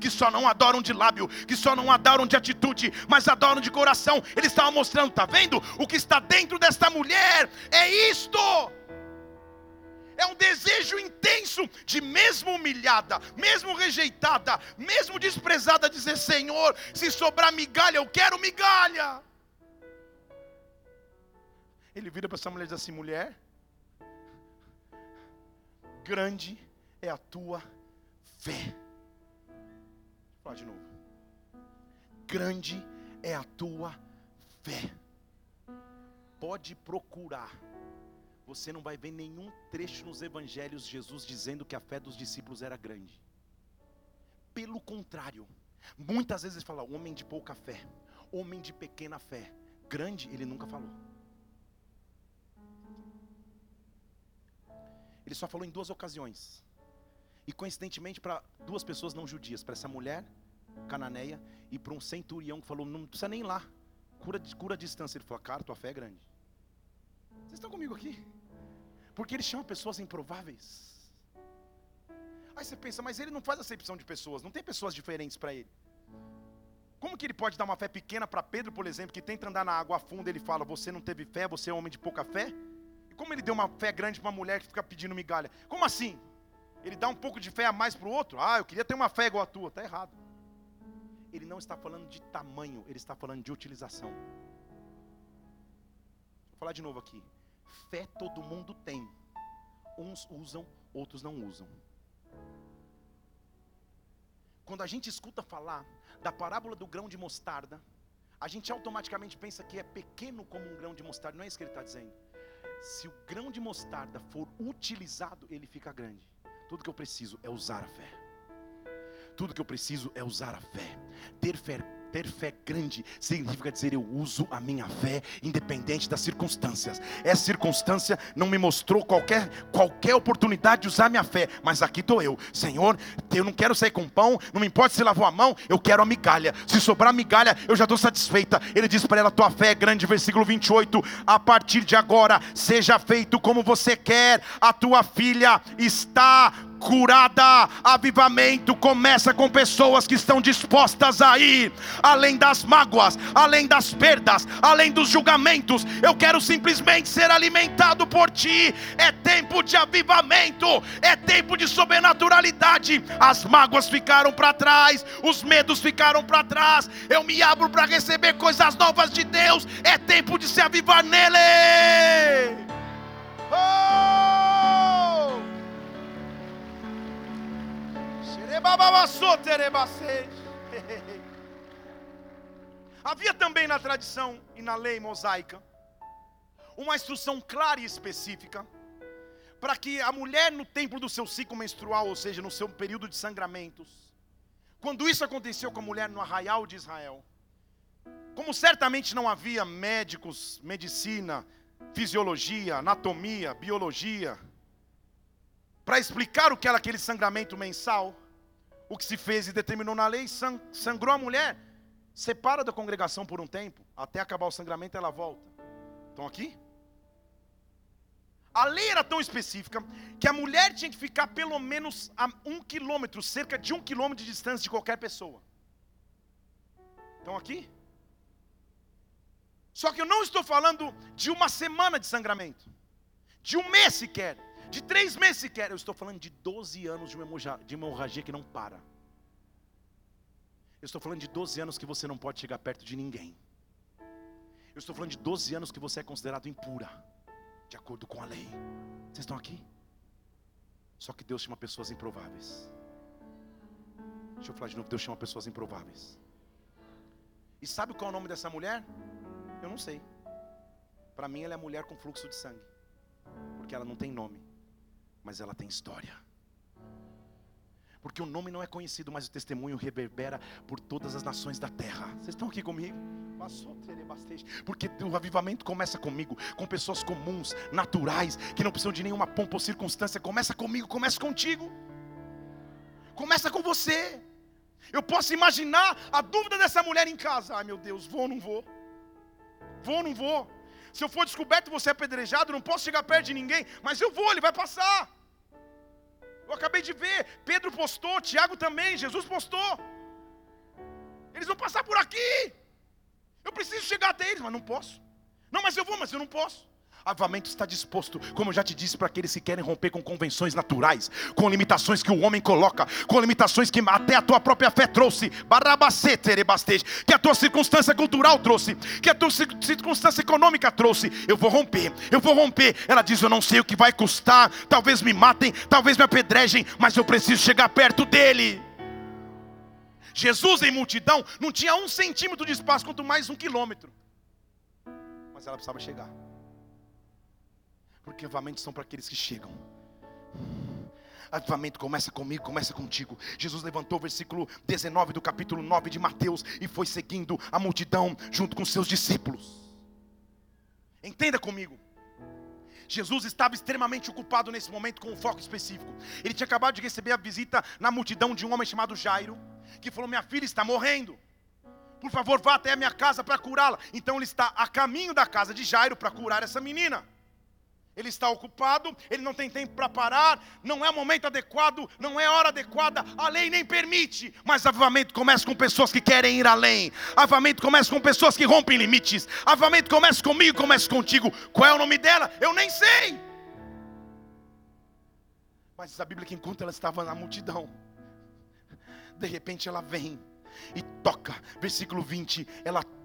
Que só não adoram de lábio, que só não adoram de atitude, mas adoram de coração. Ele estava mostrando, tá vendo? O que está dentro desta mulher é isto. É um desejo intenso de, mesmo humilhada, mesmo rejeitada, mesmo desprezada, dizer: Senhor, se sobrar migalha, eu quero migalha. Ele vira para essa mulher e diz assim: mulher, grande é a tua fé. Falar de novo. Grande é a tua fé pode procurar. Você não vai ver nenhum trecho nos evangelhos Jesus dizendo que a fé dos discípulos era grande. Pelo contrário, muitas vezes fala homem de pouca fé, homem de pequena fé. Grande ele nunca falou. Ele só falou em duas ocasiões. E coincidentemente para duas pessoas não judias, para essa mulher cananeia e para um centurião que falou: não precisa nem ir lá, cura, cura a distância. Ele falou: cara, tua fé é grande. Vocês estão comigo aqui? Porque ele chama pessoas improváveis. Aí você pensa, mas ele não faz acepção de pessoas, não tem pessoas diferentes para ele. Como que ele pode dar uma fé pequena para Pedro, por exemplo, que tenta andar na água funda, ele fala: Você não teve fé, você é um homem de pouca fé? E como ele deu uma fé grande para uma mulher que fica pedindo migalha? Como assim? Ele dá um pouco de fé a mais para o outro? Ah, eu queria ter uma fé igual a tua. Está errado. Ele não está falando de tamanho, ele está falando de utilização. Vou falar de novo aqui. Fé todo mundo tem. Uns usam, outros não usam. Quando a gente escuta falar da parábola do grão de mostarda, a gente automaticamente pensa que é pequeno como um grão de mostarda. Não é isso que ele está dizendo. Se o grão de mostarda for utilizado, ele fica grande. Tudo que eu preciso é usar a fé. Tudo que eu preciso é usar a fé. Ter fé ter fé grande significa dizer eu uso a minha fé independente das circunstâncias. Essa circunstância não me mostrou qualquer qualquer oportunidade de usar minha fé, mas aqui estou eu. Senhor, eu não quero sair com pão, não me importa se lavou a mão, eu quero a migalha. Se sobrar migalha, eu já estou satisfeita. Ele diz para ela: tua fé é grande, versículo 28. A partir de agora, seja feito como você quer. A tua filha está curada. Avivamento começa com pessoas que estão dispostas a ir além das mágoas, além das perdas, além dos julgamentos. Eu quero simplesmente ser alimentado por ti. É tempo de avivamento, é tempo de sobrenaturalidade. As mágoas ficaram para trás, os medos ficaram para trás. Eu me abro para receber coisas novas de Deus. É tempo de se avivar nele. Oh! Havia também na tradição e na lei mosaica uma instrução clara e específica para que a mulher no tempo do seu ciclo menstrual, ou seja, no seu período de sangramentos, quando isso aconteceu com a mulher no arraial de Israel, como certamente não havia médicos, medicina, fisiologia, anatomia, biologia, para explicar o que era aquele sangramento mensal, o que se fez e determinou na lei, sangrou a mulher, separa da congregação por um tempo, até acabar o sangramento ela volta. Estão aqui? A lei era tão específica que a mulher tinha que ficar pelo menos a um quilômetro, cerca de um quilômetro de distância de qualquer pessoa. Estão aqui? Só que eu não estou falando de uma semana de sangramento, de um mês sequer de três meses sequer. Eu estou falando de 12 anos de uma hemorragia que não para. Eu estou falando de 12 anos que você não pode chegar perto de ninguém. Eu estou falando de 12 anos que você é considerado impura, de acordo com a lei. Vocês estão aqui? Só que Deus chama pessoas improváveis. Deixa eu falar de novo: Deus chama pessoas improváveis. E sabe qual é o nome dessa mulher? Eu não sei. Para mim, ela é mulher com fluxo de sangue, porque ela não tem nome mas ela tem história. Porque o nome não é conhecido, mas o testemunho reverbera por todas as nações da terra. Vocês estão aqui comigo? Porque o avivamento começa comigo, com pessoas comuns, naturais, que não precisam de nenhuma pompa ou circunstância. Começa comigo, começa contigo. Começa com você. Eu posso imaginar a dúvida dessa mulher em casa. Ai meu Deus, vou ou não vou? Vou ou não vou? Se eu for descoberto você é apedrejado, não posso chegar perto de ninguém, mas eu vou, ele vai passar. Eu acabei de ver, Pedro postou, Tiago também, Jesus postou. Eles vão passar por aqui. Eu preciso chegar até eles, mas não posso. Não, mas eu vou, mas eu não posso. Avivamento está disposto, como eu já te disse, para aqueles que querem romper com convenções naturais, com limitações que o homem coloca, com limitações que até a tua própria fé trouxe, que a tua circunstância cultural trouxe, que a tua circunstância econômica trouxe. Eu vou romper, eu vou romper. Ela diz: Eu não sei o que vai custar, talvez me matem, talvez me apedrejem, mas eu preciso chegar perto dele. Jesus em multidão não tinha um centímetro de espaço, quanto mais um quilômetro. Mas ela precisava chegar. Porque avivamentos são para aqueles que chegam. Avivamento começa comigo, começa contigo. Jesus levantou o versículo 19 do capítulo 9 de Mateus e foi seguindo a multidão junto com seus discípulos. Entenda comigo. Jesus estava extremamente ocupado nesse momento com um foco específico. Ele tinha acabado de receber a visita na multidão de um homem chamado Jairo, que falou: Minha filha está morrendo. Por favor, vá até a minha casa para curá-la. Então ele está a caminho da casa de Jairo para curar essa menina. Ele está ocupado, ele não tem tempo para parar, não é o momento adequado, não é hora adequada, a lei nem permite. Mas avivamento começa com pessoas que querem ir além, avivamento começa com pessoas que rompem limites, avivamento começa comigo, começa contigo. Qual é o nome dela? Eu nem sei. Mas a Bíblia que enquanto ela estava na multidão, de repente ela vem e toca, versículo 20, ela toca,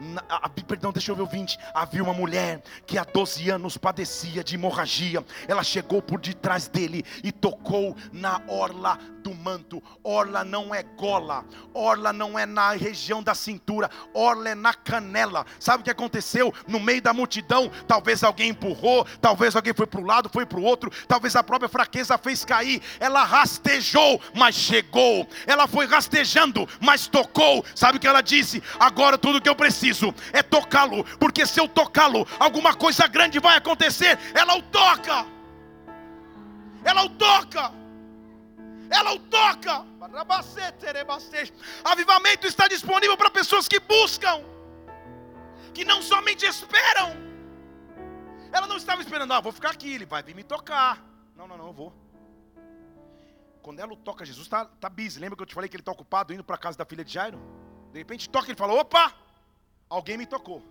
na, a, perdão, deixa eu ver o 20. Havia uma mulher que há 12 anos padecia de hemorragia. Ela chegou por detrás dele e tocou na orla do manto. Orla não é gola, orla não é na região da cintura, orla é na canela. Sabe o que aconteceu? No meio da multidão, talvez alguém empurrou, talvez alguém foi para um lado, foi para o outro, talvez a própria fraqueza fez cair. Ela rastejou, mas chegou. Ela foi rastejando, mas tocou. Sabe o que ela disse? Agora tudo que eu preciso é tocá-lo, porque se eu tocá-lo, alguma coisa grande vai acontecer. Ela o toca, ela o toca, ela o toca. Avivamento está disponível para pessoas que buscam, que não somente esperam. Ela não estava esperando, ah, vou ficar aqui, ele vai vir me tocar. Não, não, não, eu vou. Quando ela toca, Jesus está tá busy. Lembra que eu te falei que ele está ocupado indo para a casa da filha de Jairo? De repente toca, ele fala: opa, alguém me tocou.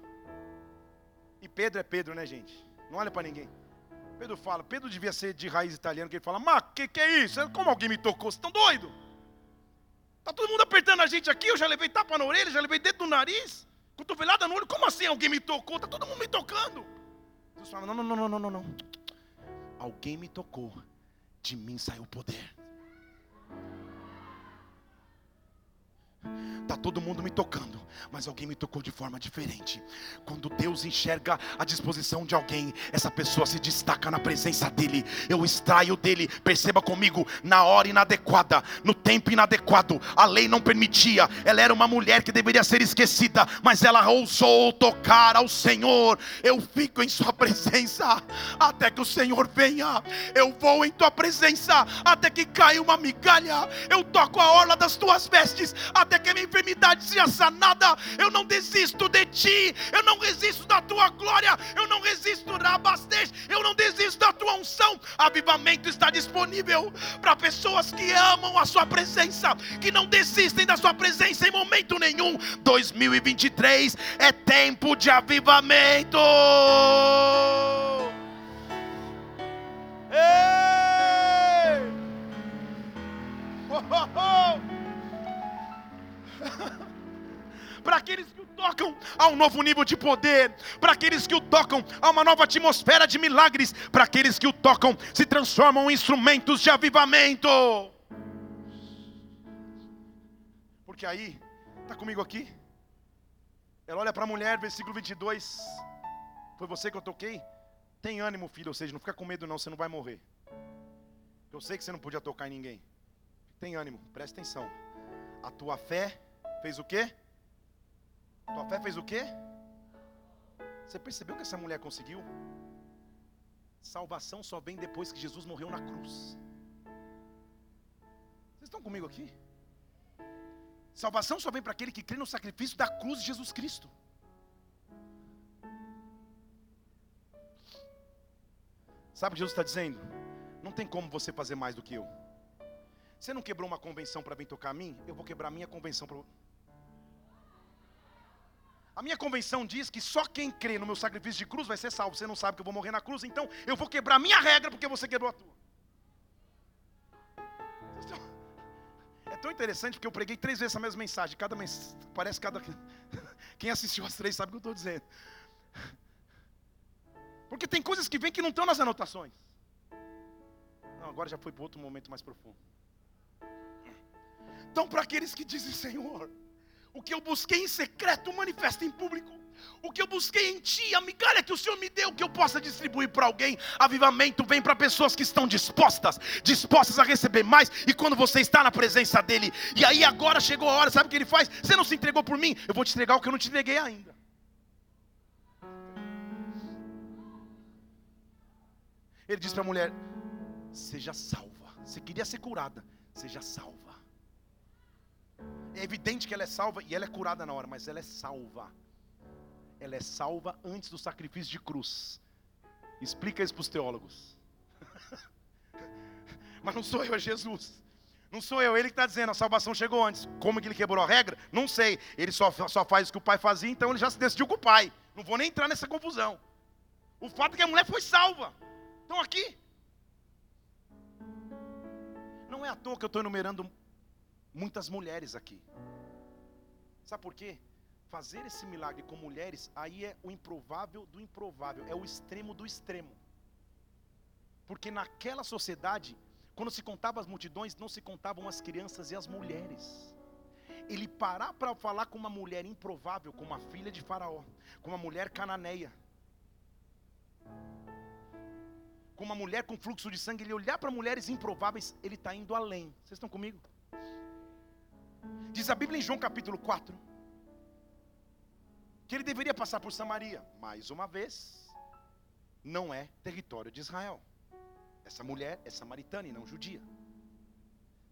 E Pedro é Pedro, né, gente? Não olha para ninguém. Pedro fala, Pedro devia ser de raiz italiana, que ele fala, mas que que é isso? Como alguém me tocou? Vocês estão doidos? Tá todo mundo apertando a gente aqui, eu já levei tapa na orelha, já levei dedo no nariz, cotovelada no olho, como assim alguém me tocou? Tá todo mundo me tocando. Jesus fala, não, não, não, não, não, não. Alguém me tocou, de mim saiu o poder. Todo mundo me tocando, mas alguém me tocou de forma diferente. Quando Deus enxerga a disposição de alguém, essa pessoa se destaca na presença dEle. Eu extraio dele, perceba comigo, na hora inadequada, no tempo inadequado. A lei não permitia, ela era uma mulher que deveria ser esquecida, mas ela ousou tocar ao Senhor. Eu fico em Sua presença até que o Senhor venha. Eu vou em Tua presença até que caia uma migalha. Eu toco a orla das Tuas vestes até que a minha enfermidade seja sanada. Eu não desisto de ti, eu não resisto da tua glória, eu não resisto da abastez, eu não desisto da tua unção. Avivamento está disponível para pessoas que amam a sua presença, que não desistem da sua presença em momento nenhum. 2023 é tempo de avivamento. Ei! Oh, oh, oh! para aqueles que o tocam a um novo nível de poder, para aqueles que o tocam a uma nova atmosfera de milagres, para aqueles que o tocam se transformam em instrumentos de avivamento. Porque aí, está comigo aqui? Ela olha para a mulher, versículo 22. Foi você que eu toquei? Tem ânimo, filho, ou seja, não fica com medo não, você não vai morrer. Eu sei que você não podia tocar em ninguém. Tem ânimo, presta atenção. A tua fé fez o quê? Tua fé fez o quê? Você percebeu que essa mulher conseguiu? Salvação só vem depois que Jesus morreu na cruz. Vocês estão comigo aqui? Salvação só vem para aquele que crê no sacrifício da cruz de Jesus Cristo. Sabe o que Jesus está dizendo? Não tem como você fazer mais do que eu. Você não quebrou uma convenção para vir tocar a mim? Eu vou quebrar minha convenção para a minha convenção diz que só quem crê no meu sacrifício de cruz vai ser salvo. Você não sabe que eu vou morrer na cruz, então eu vou quebrar a minha regra porque você quebrou a tua. É tão interessante porque eu preguei três vezes a mesma mensagem. Cada mens... Parece cada. Quem assistiu as três sabe o que eu estou dizendo. Porque tem coisas que vêm que não estão nas anotações. Não, agora já foi para outro momento mais profundo. Então, para aqueles que dizem, Senhor, o que eu busquei em secreto, manifesta em público. O que eu busquei em ti, a migalha que o Senhor me deu, que eu possa distribuir para alguém. Avivamento vem para pessoas que estão dispostas, dispostas a receber mais. E quando você está na presença dEle, e aí agora chegou a hora, sabe o que Ele faz? Você não se entregou por mim, eu vou te entregar o que eu não te entreguei ainda. Ele diz para a mulher: Seja salva. Você queria ser curada, seja salva. É evidente que ela é salva e ela é curada na hora, mas ela é salva. Ela é salva antes do sacrifício de cruz. Explica isso para os teólogos. mas não sou eu, é Jesus. Não sou eu, ele que está dizendo, a salvação chegou antes. Como que ele quebrou a regra? Não sei. Ele só, só faz o que o pai fazia, então ele já se decidiu com o pai. Não vou nem entrar nessa confusão. O fato é que a mulher foi salva. Estão aqui. Não é à toa que eu estou enumerando muitas mulheres aqui. Sabe por quê? Fazer esse milagre com mulheres, aí é o improvável do improvável, é o extremo do extremo. Porque naquela sociedade, quando se contava as multidões, não se contavam as crianças e as mulheres. Ele parar para falar com uma mulher improvável, com uma filha de Faraó, com uma mulher cananeia, com uma mulher com fluxo de sangue, ele olhar para mulheres improváveis, ele está indo além. Vocês estão comigo? Diz a Bíblia em João capítulo 4 que ele deveria passar por Samaria. Mais uma vez, não é território de Israel. Essa mulher é samaritana e não judia.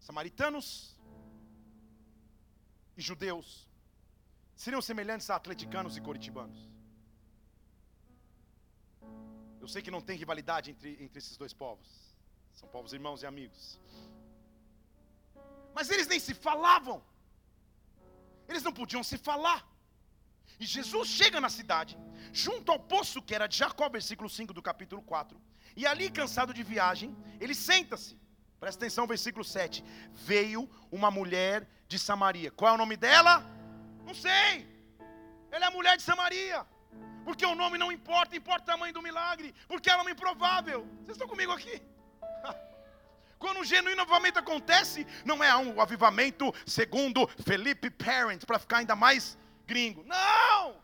Samaritanos e judeus seriam semelhantes a atleticanos e coritibanos. Eu sei que não tem rivalidade entre, entre esses dois povos. São povos irmãos e amigos. Mas eles nem se falavam. Eles não podiam se falar. E Jesus chega na cidade, junto ao poço que era de Jacó, versículo 5 do capítulo 4. E ali, cansado de viagem, ele senta-se. Presta atenção, versículo 7. Veio uma mulher de Samaria. Qual é o nome dela? Não sei. Ela é a mulher de Samaria. Porque o nome não importa, importa o tamanho do milagre. Porque ela é uma improvável. Vocês estão comigo aqui? Quando um genuíno avivamento acontece, não é um avivamento segundo Felipe Parent, para ficar ainda mais gringo. Não!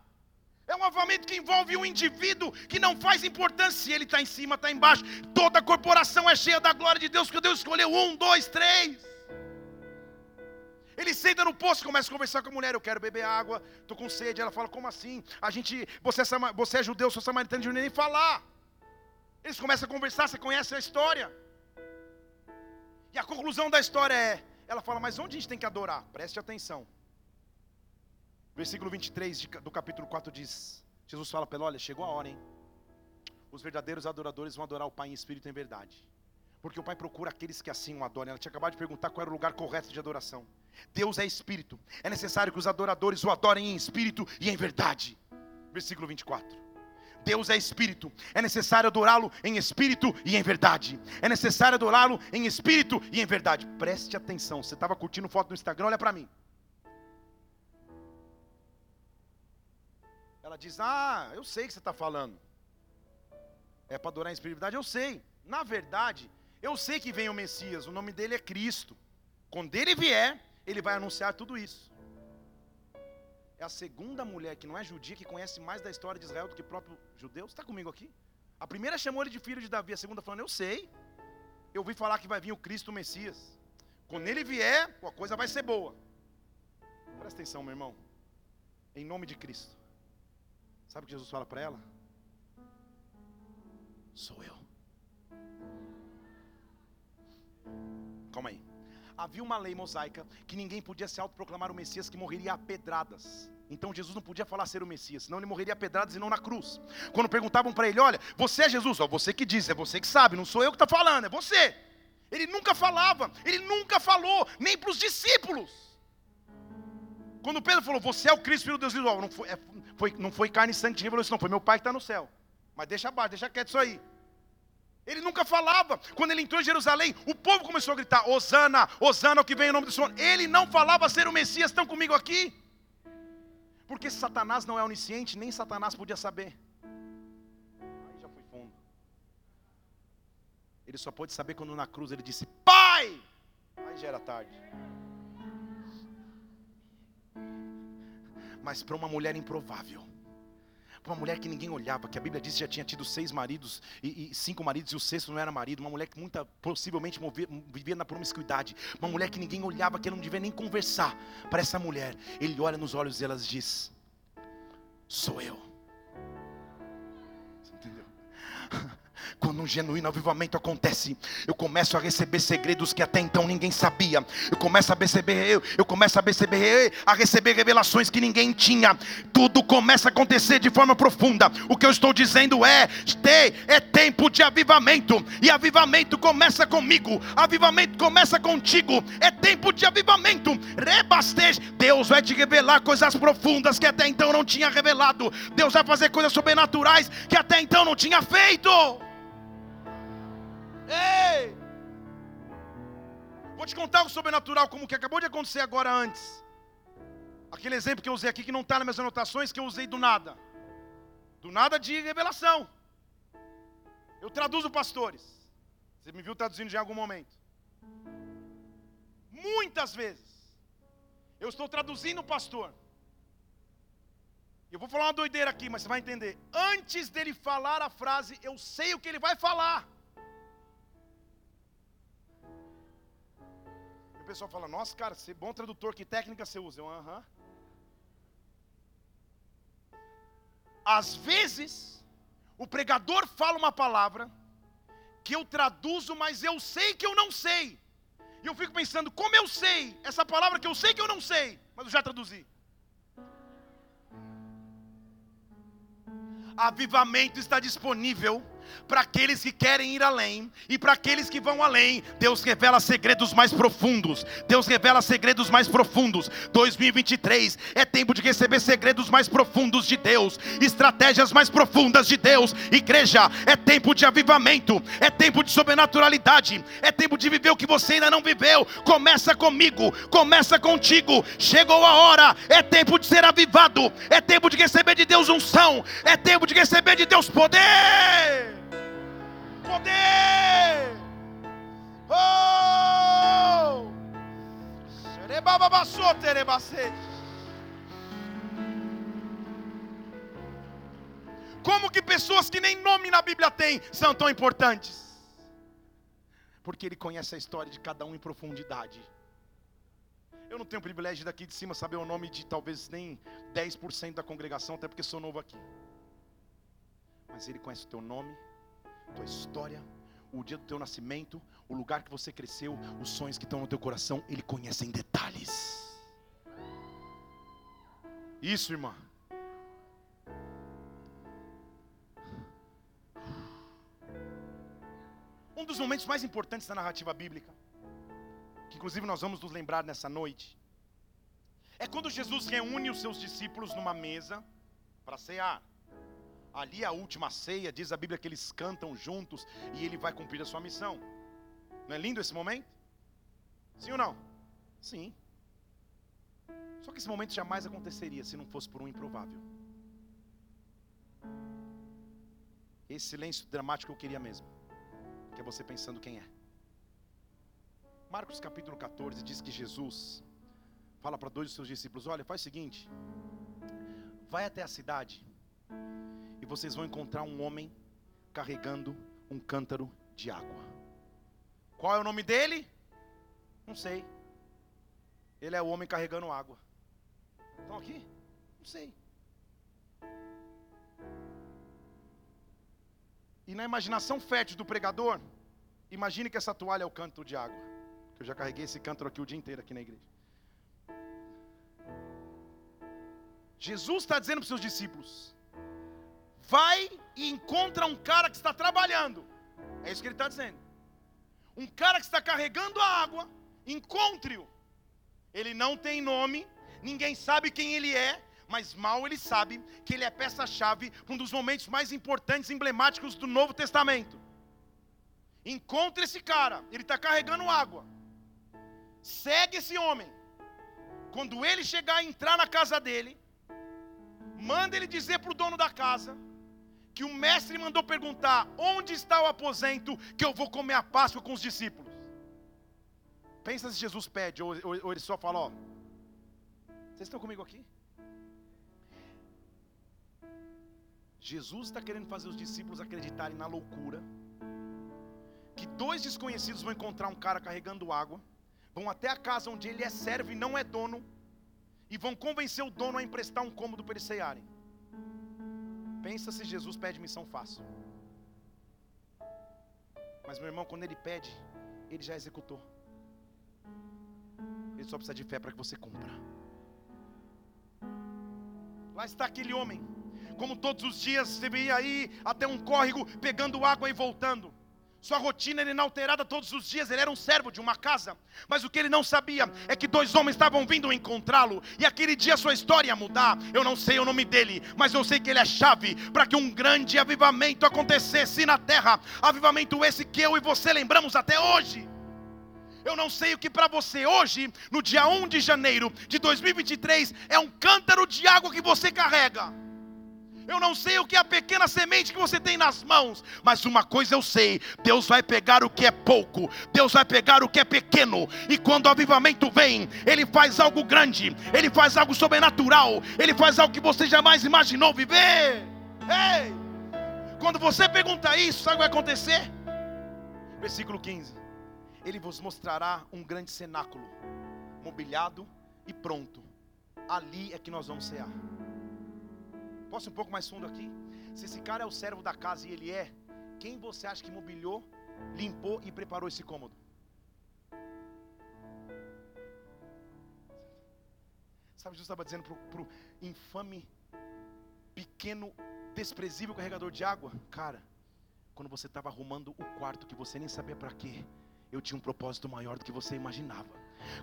É um avivamento que envolve um indivíduo que não faz importância se ele está em cima, está embaixo. Toda a corporação é cheia da glória de Deus, que Deus escolheu um, dois, três. Ele senta no poço e começa a conversar com a mulher. Eu quero beber água, estou com sede. Ela fala: Como assim? A gente, você é, você é judeu, sou samaritano, de nem falar. Eles começam a conversar, você conhece a história. E a conclusão da história é: ela fala, mas onde a gente tem que adorar? Preste atenção. Versículo 23 do capítulo 4 diz: Jesus fala para ela: olha, chegou a hora, hein? Os verdadeiros adoradores vão adorar o Pai em espírito e em verdade. Porque o Pai procura aqueles que assim o adoram. Ela tinha acabado de perguntar qual era o lugar correto de adoração. Deus é espírito. É necessário que os adoradores o adorem em espírito e em verdade. Versículo 24. Deus é espírito, é necessário adorá-lo em espírito e em verdade. É necessário adorá-lo em espírito e em verdade. Preste atenção, você estava curtindo foto no Instagram, olha para mim. Ela diz: Ah, eu sei o que você está falando. É para adorar em espírito e verdade? Eu sei. Na verdade, eu sei que vem o Messias, o nome dele é Cristo. Quando ele vier, ele vai anunciar tudo isso é a segunda mulher que não é judia, que conhece mais da história de Israel do que o próprio judeu. Está comigo aqui? A primeira chamou ele de filho de Davi, a segunda falando, eu sei. Eu ouvi falar que vai vir o Cristo o Messias. Quando ele vier, a coisa vai ser boa. Presta atenção, meu irmão. Em nome de Cristo. Sabe o que Jesus fala para ela? Sou eu. Calma aí. Havia uma lei mosaica que ninguém podia se autoproclamar o Messias que morreria a pedradas. Então Jesus não podia falar ser o Messias, senão ele morreria a pedradas e não na cruz. Quando perguntavam para ele: Olha, você é Jesus, ó, você que diz, é você que sabe, não sou eu que está falando, é você. Ele nunca falava, ele nunca falou, nem para os discípulos. Quando Pedro falou, você é o Cristo, filho de Deus, não foi, é, foi, não foi carne e sangue que revelou isso, não, foi meu pai que está no céu. Mas deixa abaixo, deixa quieto isso aí. Ele nunca falava. Quando ele entrou em Jerusalém, o povo começou a gritar: Osana, Osana, o que vem em nome do Senhor. Ele não falava ser o Messias, estão comigo aqui? Porque Satanás não é onisciente, nem Satanás podia saber. Aí já foi fundo. Ele só pôde saber quando na cruz ele disse: Pai! Aí já era tarde. Mas para uma mulher improvável uma mulher que ninguém olhava, que a Bíblia diz que já tinha tido seis maridos e, e cinco maridos e o sexto não era marido, uma mulher que muita, possivelmente movia, vivia na promiscuidade, uma mulher que ninguém olhava, que ela não devia nem conversar. Para essa mulher, ele olha nos olhos e ela diz: Sou eu. Você entendeu? Quando um genuíno avivamento acontece, eu começo a receber segredos que até então ninguém sabia. Eu começo a perceber, eu, eu começo a perceber, a receber revelações que ninguém tinha. Tudo começa a acontecer de forma profunda. O que eu estou dizendo é: é tempo de avivamento. E avivamento começa comigo. Avivamento começa contigo. É tempo de avivamento. Rebasteje. Deus vai te revelar coisas profundas que até então não tinha revelado. Deus vai fazer coisas sobrenaturais que até então não tinha feito. Ei! Vou te contar o sobrenatural, como que acabou de acontecer agora antes. Aquele exemplo que eu usei aqui que não está nas minhas anotações, que eu usei do nada. Do nada de revelação. Eu traduzo pastores. Você me viu traduzindo já em algum momento. Muitas vezes. Eu estou traduzindo o pastor. Eu vou falar uma doideira aqui, mas você vai entender. Antes dele falar a frase, eu sei o que ele vai falar. O pessoal fala, nossa, cara, você é bom tradutor, que técnica você usa? Eu, aham. Às vezes, o pregador fala uma palavra que eu traduzo, mas eu sei que eu não sei. E eu fico pensando, como eu sei essa palavra que eu sei que eu não sei, mas eu já traduzi. Avivamento está disponível para aqueles que querem ir além e para aqueles que vão além, Deus revela segredos mais profundos. Deus revela segredos mais profundos. 2023 é tempo de receber segredos mais profundos de Deus, estratégias mais profundas de Deus. Igreja, é tempo de avivamento, é tempo de sobrenaturalidade, é tempo de viver o que você ainda não viveu. Começa comigo, começa contigo. Chegou a hora, é tempo de ser avivado, é tempo de receber de Deus unção, é tempo de receber de Deus poder poder. Oh! Como que pessoas que nem nome na Bíblia têm são tão importantes? Porque ele conhece a história de cada um em profundidade. Eu não tenho o privilégio daqui de cima saber o nome de talvez nem 10% da congregação, até porque sou novo aqui. Mas ele conhece o teu nome, tua história, o dia do teu nascimento, o lugar que você cresceu, os sonhos que estão no teu coração, Ele conhece em detalhes. Isso, irmã. Um dos momentos mais importantes da narrativa bíblica, que inclusive nós vamos nos lembrar nessa noite, é quando Jesus reúne os seus discípulos numa mesa para cear. Ali a última ceia, diz a Bíblia que eles cantam juntos e ele vai cumprir a sua missão. Não é lindo esse momento? Sim ou não? Sim. Só que esse momento jamais aconteceria se não fosse por um improvável. Esse silêncio dramático eu queria mesmo. Que é você pensando quem é. Marcos capítulo 14 diz que Jesus fala para dois de seus discípulos: Olha, faz o seguinte, vai até a cidade e vocês vão encontrar um homem carregando um cântaro de água. Qual é o nome dele? Não sei. Ele é o homem carregando água. Estão aqui? Não sei. E na imaginação fértil do pregador, imagine que essa toalha é o canto de água. Que eu já carreguei esse cântaro aqui o dia inteiro aqui na igreja. Jesus está dizendo para os seus discípulos: vai e encontra um cara que está trabalhando. É isso que ele está dizendo. Um cara que está carregando a água, encontre-o. Ele não tem nome, ninguém sabe quem ele é, mas mal ele sabe que ele é peça-chave um dos momentos mais importantes, emblemáticos do Novo Testamento. Encontre esse cara, ele está carregando água. Segue esse homem. Quando ele chegar a entrar na casa dele, manda ele dizer para o dono da casa que o mestre mandou perguntar: onde está o aposento que eu vou comer a Páscoa com os discípulos? Pensa se Jesus pede, ou, ou, ou ele só fala: ó, vocês estão comigo aqui? Jesus está querendo fazer os discípulos acreditarem na loucura. Que dois desconhecidos vão encontrar um cara carregando água, vão até a casa onde ele é servo e não é dono, e vão convencer o dono a emprestar um cômodo para eles cearem. Pensa se Jesus pede missão fácil. Mas meu irmão, quando ele pede, ele já executou. Ele só precisa de fé para que você cumpra. Lá está aquele homem como todos os dias você ia aí até um córrego pegando água e voltando. Sua rotina era inalterada todos os dias, ele era um servo de uma casa. Mas o que ele não sabia é que dois homens estavam vindo encontrá-lo, e aquele dia sua história ia mudar. Eu não sei o nome dele, mas eu sei que ele é chave para que um grande avivamento acontecesse na terra. Avivamento esse que eu e você lembramos até hoje. Eu não sei o que para você hoje, no dia 1 de janeiro de 2023, é um cântaro de água que você carrega. Eu não sei o que é a pequena semente que você tem nas mãos, mas uma coisa eu sei: Deus vai pegar o que é pouco, Deus vai pegar o que é pequeno, e quando o avivamento vem, Ele faz algo grande, Ele faz algo sobrenatural, Ele faz algo que você jamais imaginou viver. Ei! Quando você pergunta isso, sabe o que vai acontecer? Versículo 15: Ele vos mostrará um grande cenáculo, mobiliado e pronto. Ali é que nós vamos cear. Posso um pouco mais fundo aqui? Se esse cara é o servo da casa e ele é, quem você acha que mobiliou, limpou e preparou esse cômodo? Sabe, Jesus estava dizendo para o infame, pequeno, desprezível carregador de água: Cara, quando você estava arrumando o quarto que você nem sabia para quê, eu tinha um propósito maior do que você imaginava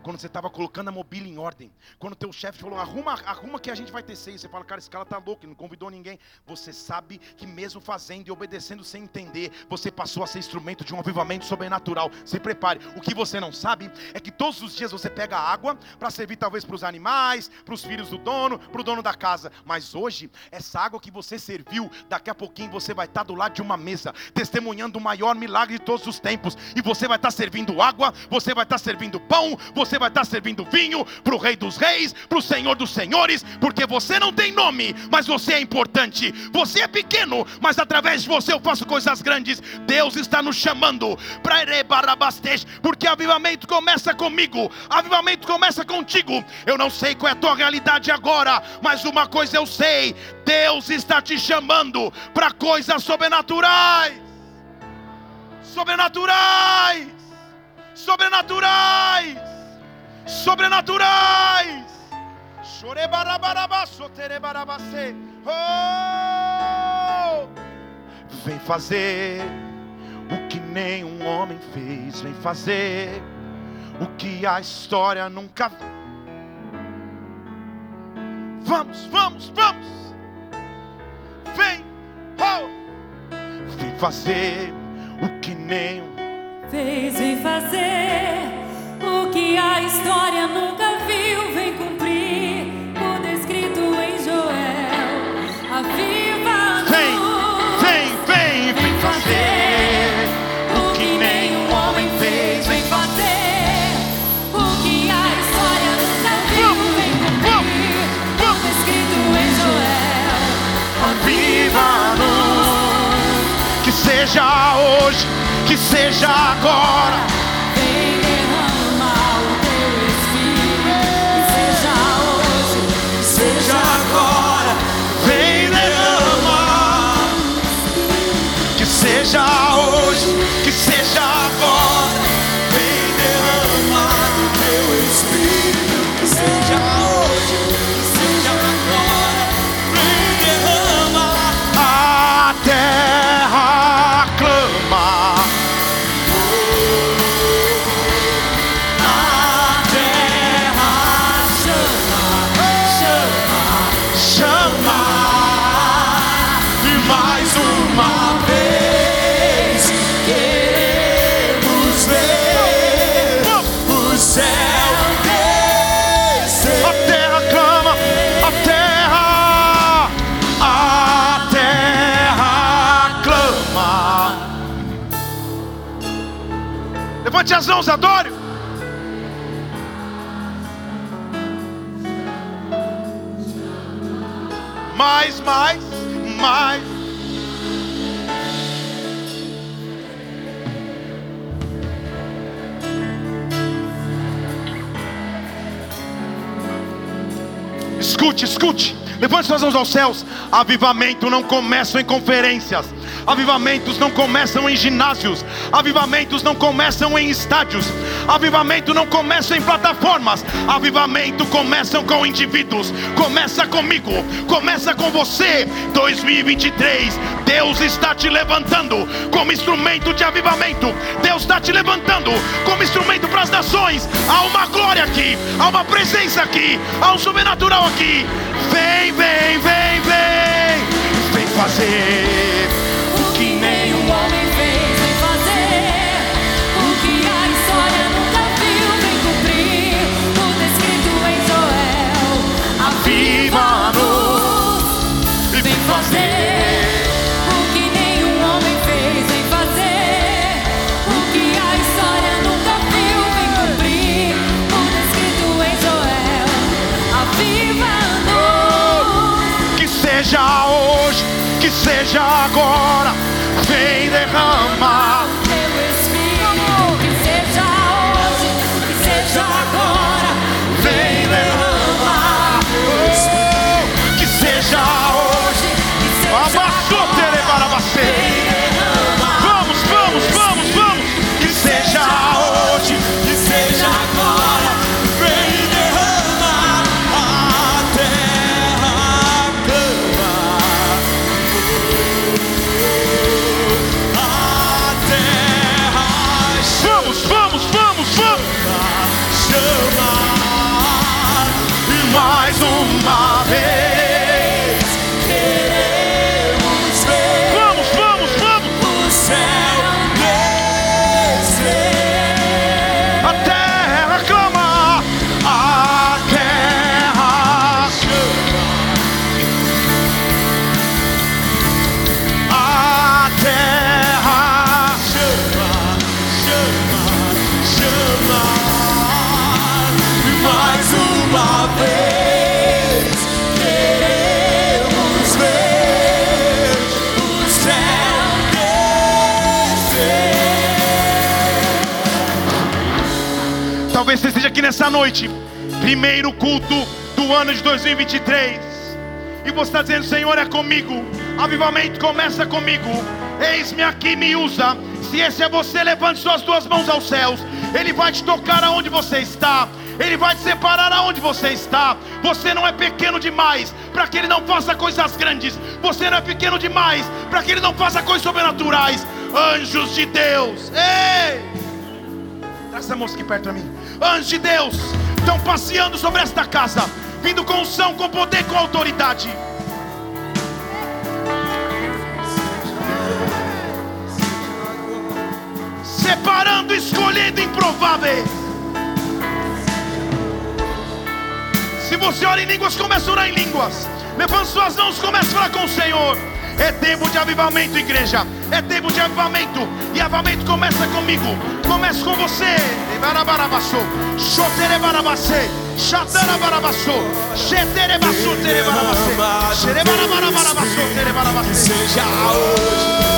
quando você estava colocando a mobília em ordem, quando teu chefe falou, arruma, arruma que a gente vai ter seis, você fala, cara, esse cara tá louco, não convidou ninguém. Você sabe que mesmo fazendo e obedecendo sem entender, você passou a ser instrumento de um avivamento sobrenatural. Se prepare. O que você não sabe é que todos os dias você pega água para servir talvez para os animais, para os filhos do dono, para o dono da casa. Mas hoje, essa água que você serviu, daqui a pouquinho você vai estar tá do lado de uma mesa, testemunhando o maior milagre de todos os tempos. E você vai estar tá servindo água, você vai estar tá servindo pão, você vai estar servindo vinho para o Rei dos Reis, para o Senhor dos Senhores, porque você não tem nome, mas você é importante. Você é pequeno, mas através de você eu faço coisas grandes. Deus está nos chamando para Erebarabastej, porque avivamento começa comigo, avivamento começa contigo. Eu não sei qual é a tua realidade agora, mas uma coisa eu sei: Deus está te chamando para coisas sobrenaturais. Sobrenaturais sobrenaturais, sobrenaturais. Oh! Vem fazer o que nenhum homem fez, vem fazer o que a história nunca Vamos, vamos, vamos. Vem, oh! vem fazer o que nenhum fez vem fazer o que a história nunca viu, vem cumprir o descrito em Joel. Aviva vem, vem, vem, vem fazer o que nenhum homem fez, vem fazer o que a história nunca viu, vem cumprir o descrito em Joel. Aviva-nos, que seja hoje que seja agora. Escute, escute. Levante suas mãos aos céus. Avivamento não começa em conferências. Avivamentos não começam em ginásios. Avivamentos não começam em estádios. Avivamento não começa em plataformas. Avivamento começam com indivíduos. Começa comigo. Começa com você. 2023. Deus está te levantando como instrumento de avivamento. Deus está te levantando como instrumento para as nações. Há uma glória aqui. Há uma presença aqui. Há um sobrenatural aqui. Vem, vem, vem, vem. Vem fazer O que nenhum homem seja agora. Vem derramar. Você esteja aqui nessa noite, primeiro culto do ano de 2023, e você está dizendo: Senhor, é comigo, avivamento começa comigo, eis-me aqui, me usa. Se esse é você, levante suas duas mãos aos céus, Ele vai te tocar aonde você está. Ele vai te separar aonde você está. Você não é pequeno demais para que Ele não faça coisas grandes. Você não é pequeno demais para que Ele não faça coisas sobrenaturais. Anjos de Deus, ei! Traz essa aqui perto para mim. Anjos de Deus estão passeando sobre esta casa, vindo com unção, com poder, com autoridade. Separando, escolhendo improváveis. Se você ora em línguas, começa a orar em línguas. Levanta suas mãos, começa a falar com o Senhor. É tempo de avivamento, igreja. É tempo de avivamento. E avivamento começa comigo. Começa com você. Ebarabarabaçô. Xoterebarabacê. Xatarabarabaçô. Xeterebaçô, terebarabacê. Xerebarabarabaçô, Que terebarabacê. seja hoje, que seja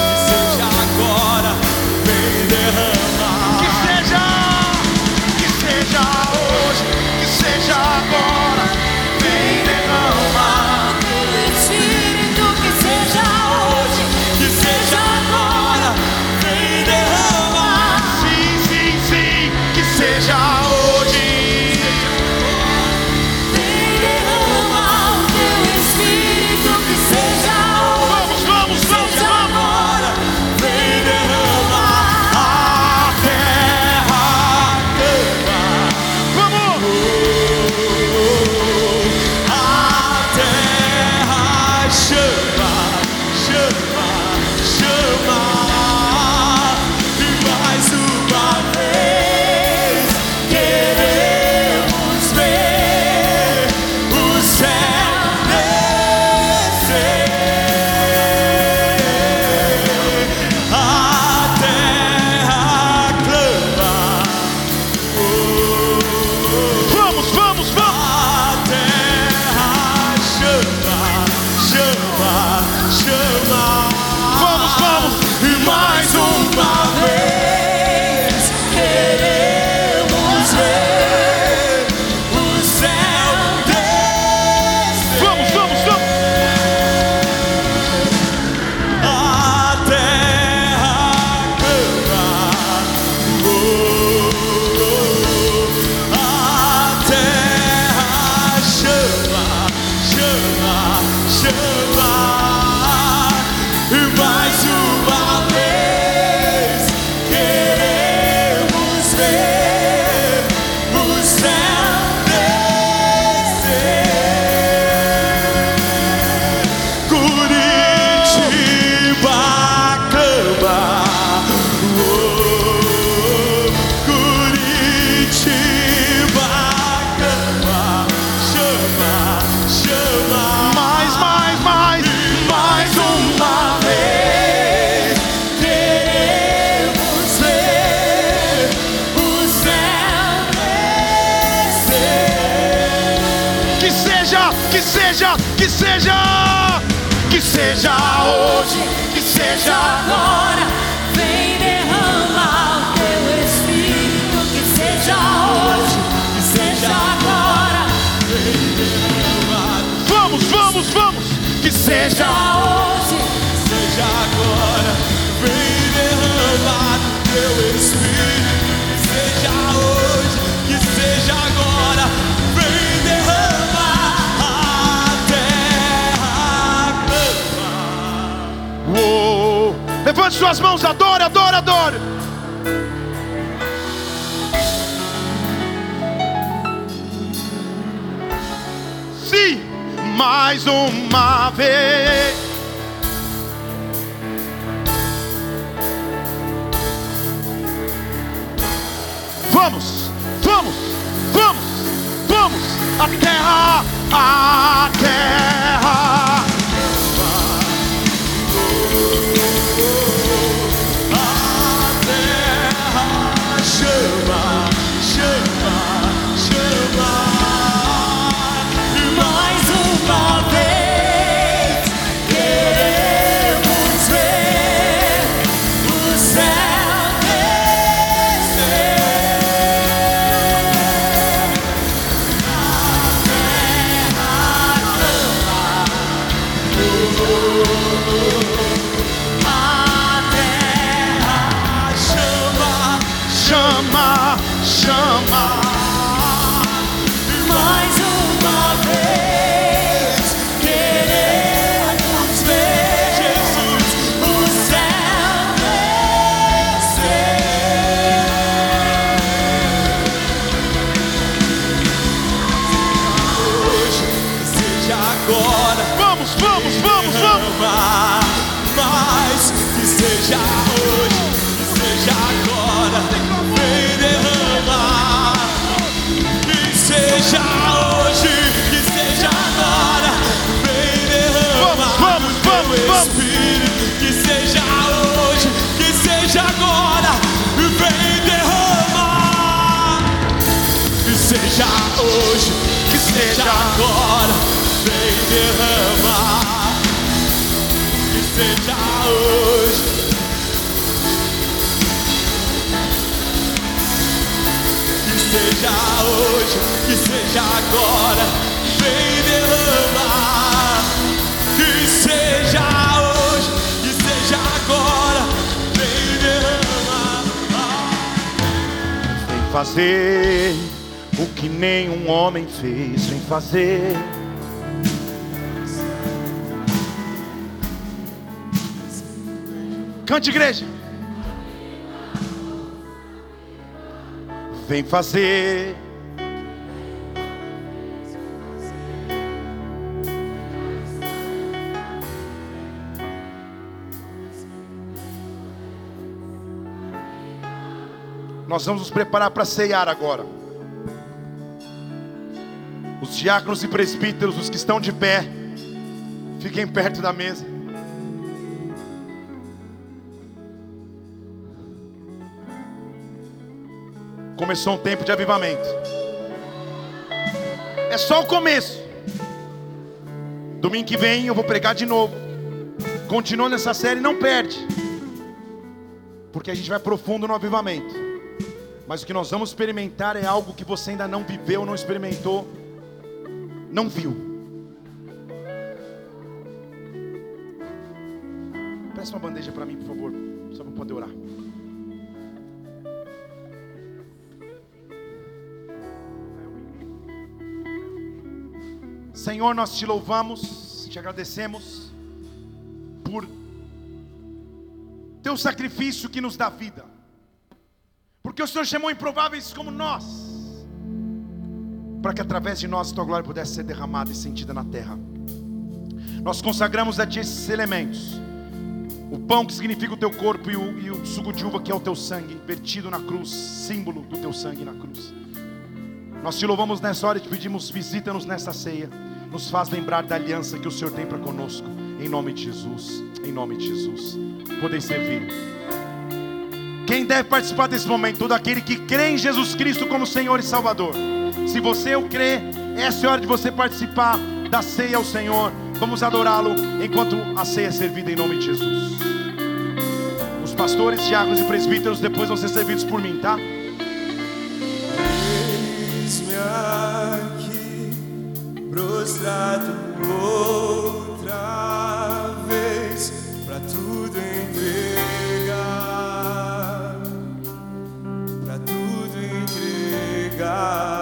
seja hoje, Seja agora, vem derramar teu espírito. Seja hoje, que seja agora, vem derramar a terra. Uou. Levante suas mãos, adore, adore, adore. Mais uma vez. Vamos, vamos, vamos, vamos. A terra, a terra. Seja hoje. Que seja hoje, que seja agora, vem derramar. Que seja hoje, que seja agora, vem derramar. Vem fazer o que nenhum homem fez. Vem fazer. Cante, igreja. Vem fazer. Nós vamos nos preparar para ceiar agora. Os diáconos e presbíteros, os que estão de pé, fiquem perto da mesa. Começou um tempo de avivamento. É só o começo. Domingo que vem eu vou pregar de novo. Continua nessa série, não perde. Porque a gente vai profundo no avivamento. Mas o que nós vamos experimentar é algo que você ainda não viveu, não experimentou, não viu. Peça uma bandeja para mim, por favor, só para poder orar. Senhor, nós te louvamos, te agradecemos por teu sacrifício que nos dá vida. Porque o Senhor chamou improváveis como nós, para que através de nós tua glória pudesse ser derramada e sentida na terra. Nós consagramos a ti esses elementos: o pão que significa o teu corpo e o, e o suco de uva que é o teu sangue, vertido na cruz, símbolo do teu sangue na cruz. Nós te louvamos nessa hora e te pedimos, visita-nos nessa ceia. Nos faz lembrar da aliança que o Senhor tem para conosco. Em nome de Jesus. Em nome de Jesus. Podem servir. Quem deve participar desse momento? Todo aquele que crê em Jesus Cristo como Senhor e Salvador. Se você o crê, essa é a hora de você participar da ceia ao Senhor. Vamos adorá-lo enquanto a ceia é servida em nome de Jesus. Os pastores, diáconos e presbíteros depois vão ser servidos por mim, tá? aqui prostrado outra vez para tudo entregar, para tudo entregar.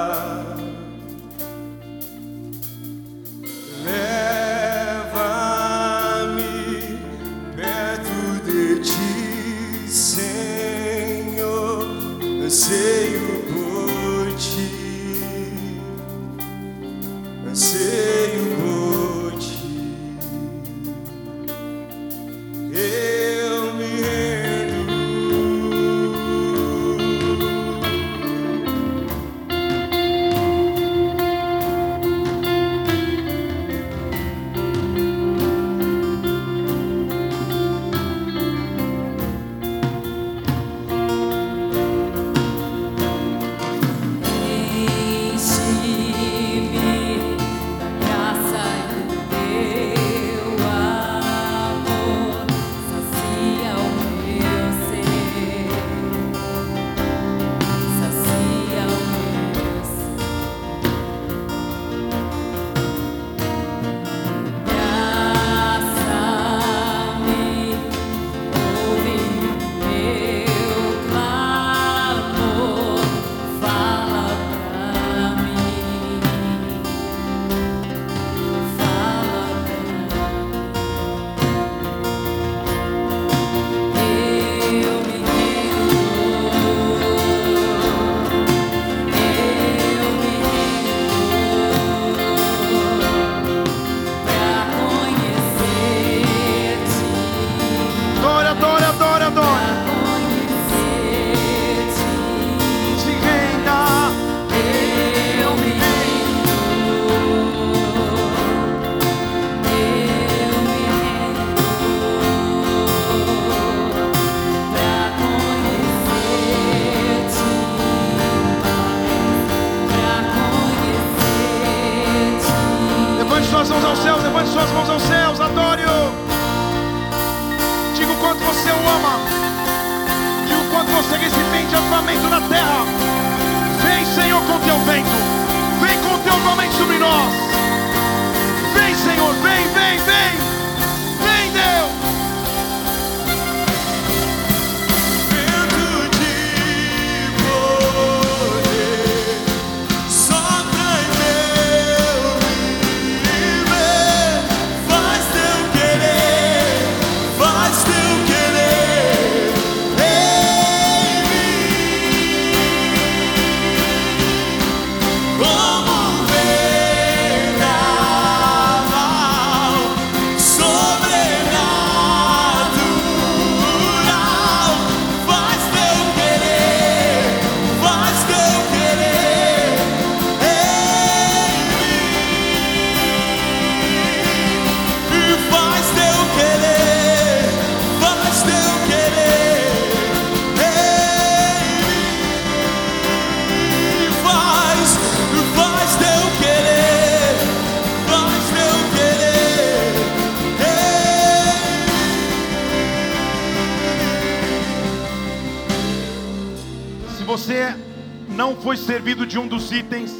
servido de um dos itens,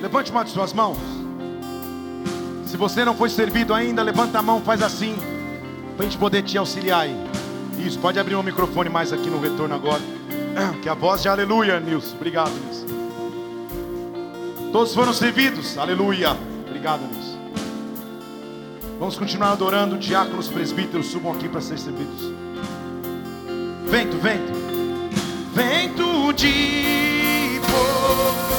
levante uma de suas mãos. Se você não foi servido ainda, levanta a mão, faz assim, para a gente poder te auxiliar aí. Isso, pode abrir o um microfone mais aqui no retorno agora. Que a voz de aleluia, Nilson. Obrigado, Nilson. Todos foram servidos, aleluia. Obrigado, Nilson. Vamos continuar adorando. Diáconos, presbíteros, subam aqui para ser servidos. Vento, vento, vento de Oh.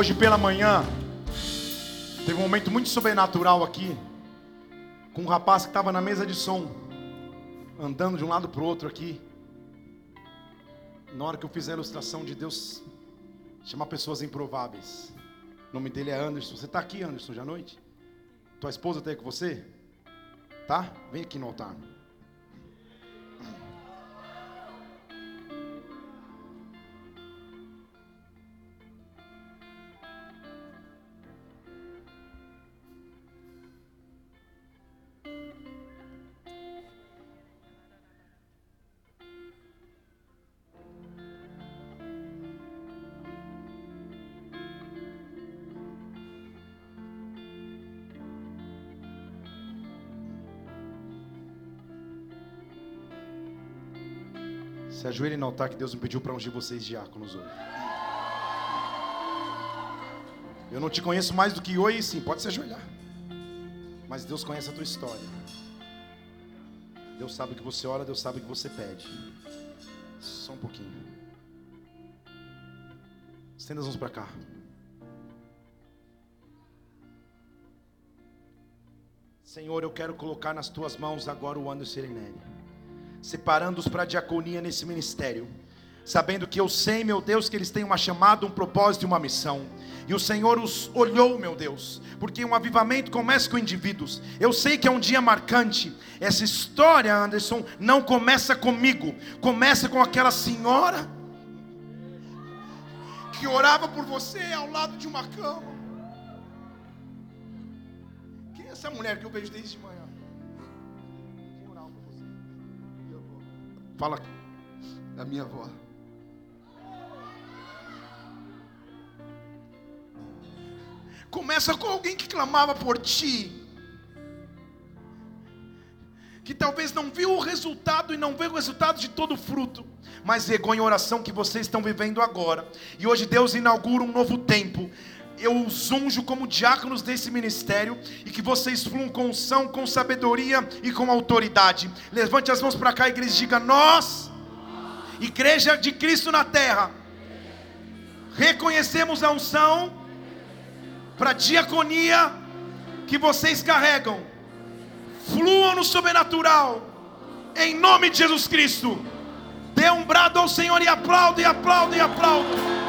Hoje pela manhã, teve um momento muito sobrenatural aqui, com um rapaz que estava na mesa de som, andando de um lado para o outro aqui. Na hora que eu fiz a ilustração de Deus chamar pessoas improváveis. O nome dele é Anderson. Você está aqui, Anderson, já à noite? Tua esposa está aí com você? Tá? Vem aqui no altar. Se ajoelhem no altar que Deus me pediu para ungir vocês diáconos hoje. Eu não te conheço mais do que oi, sim, pode se ajoelhar. Mas Deus conhece a tua história. Deus sabe o que você ora, Deus sabe o que você pede. Só um pouquinho. Estenda as mãos para cá. Senhor, eu quero colocar nas tuas mãos agora o Anderson Irinelli separando-os para a diaconia nesse ministério, sabendo que eu sei, meu Deus, que eles têm uma chamada, um propósito e uma missão. E o Senhor os olhou, meu Deus, porque um avivamento começa com indivíduos. Eu sei que é um dia marcante. Essa história, Anderson, não começa comigo, começa com aquela senhora que orava por você ao lado de uma cama. Quem é essa mulher que eu vejo desde de manhã? Fala da minha avó. Começa com alguém que clamava por ti. Que talvez não viu o resultado e não vê o resultado de todo o fruto, mas regou em oração que vocês estão vivendo agora. E hoje Deus inaugura um novo tempo. Eu os unjo como diáconos desse ministério e que vocês fluam com unção, com sabedoria e com autoridade. Levante as mãos para cá, igreja, e diga: Nós, igreja de Cristo na terra, reconhecemos a unção para a diaconia que vocês carregam. Fluam no sobrenatural, em nome de Jesus Cristo. Dê um brado ao Senhor e aplauda, e aplauda, e aplauda.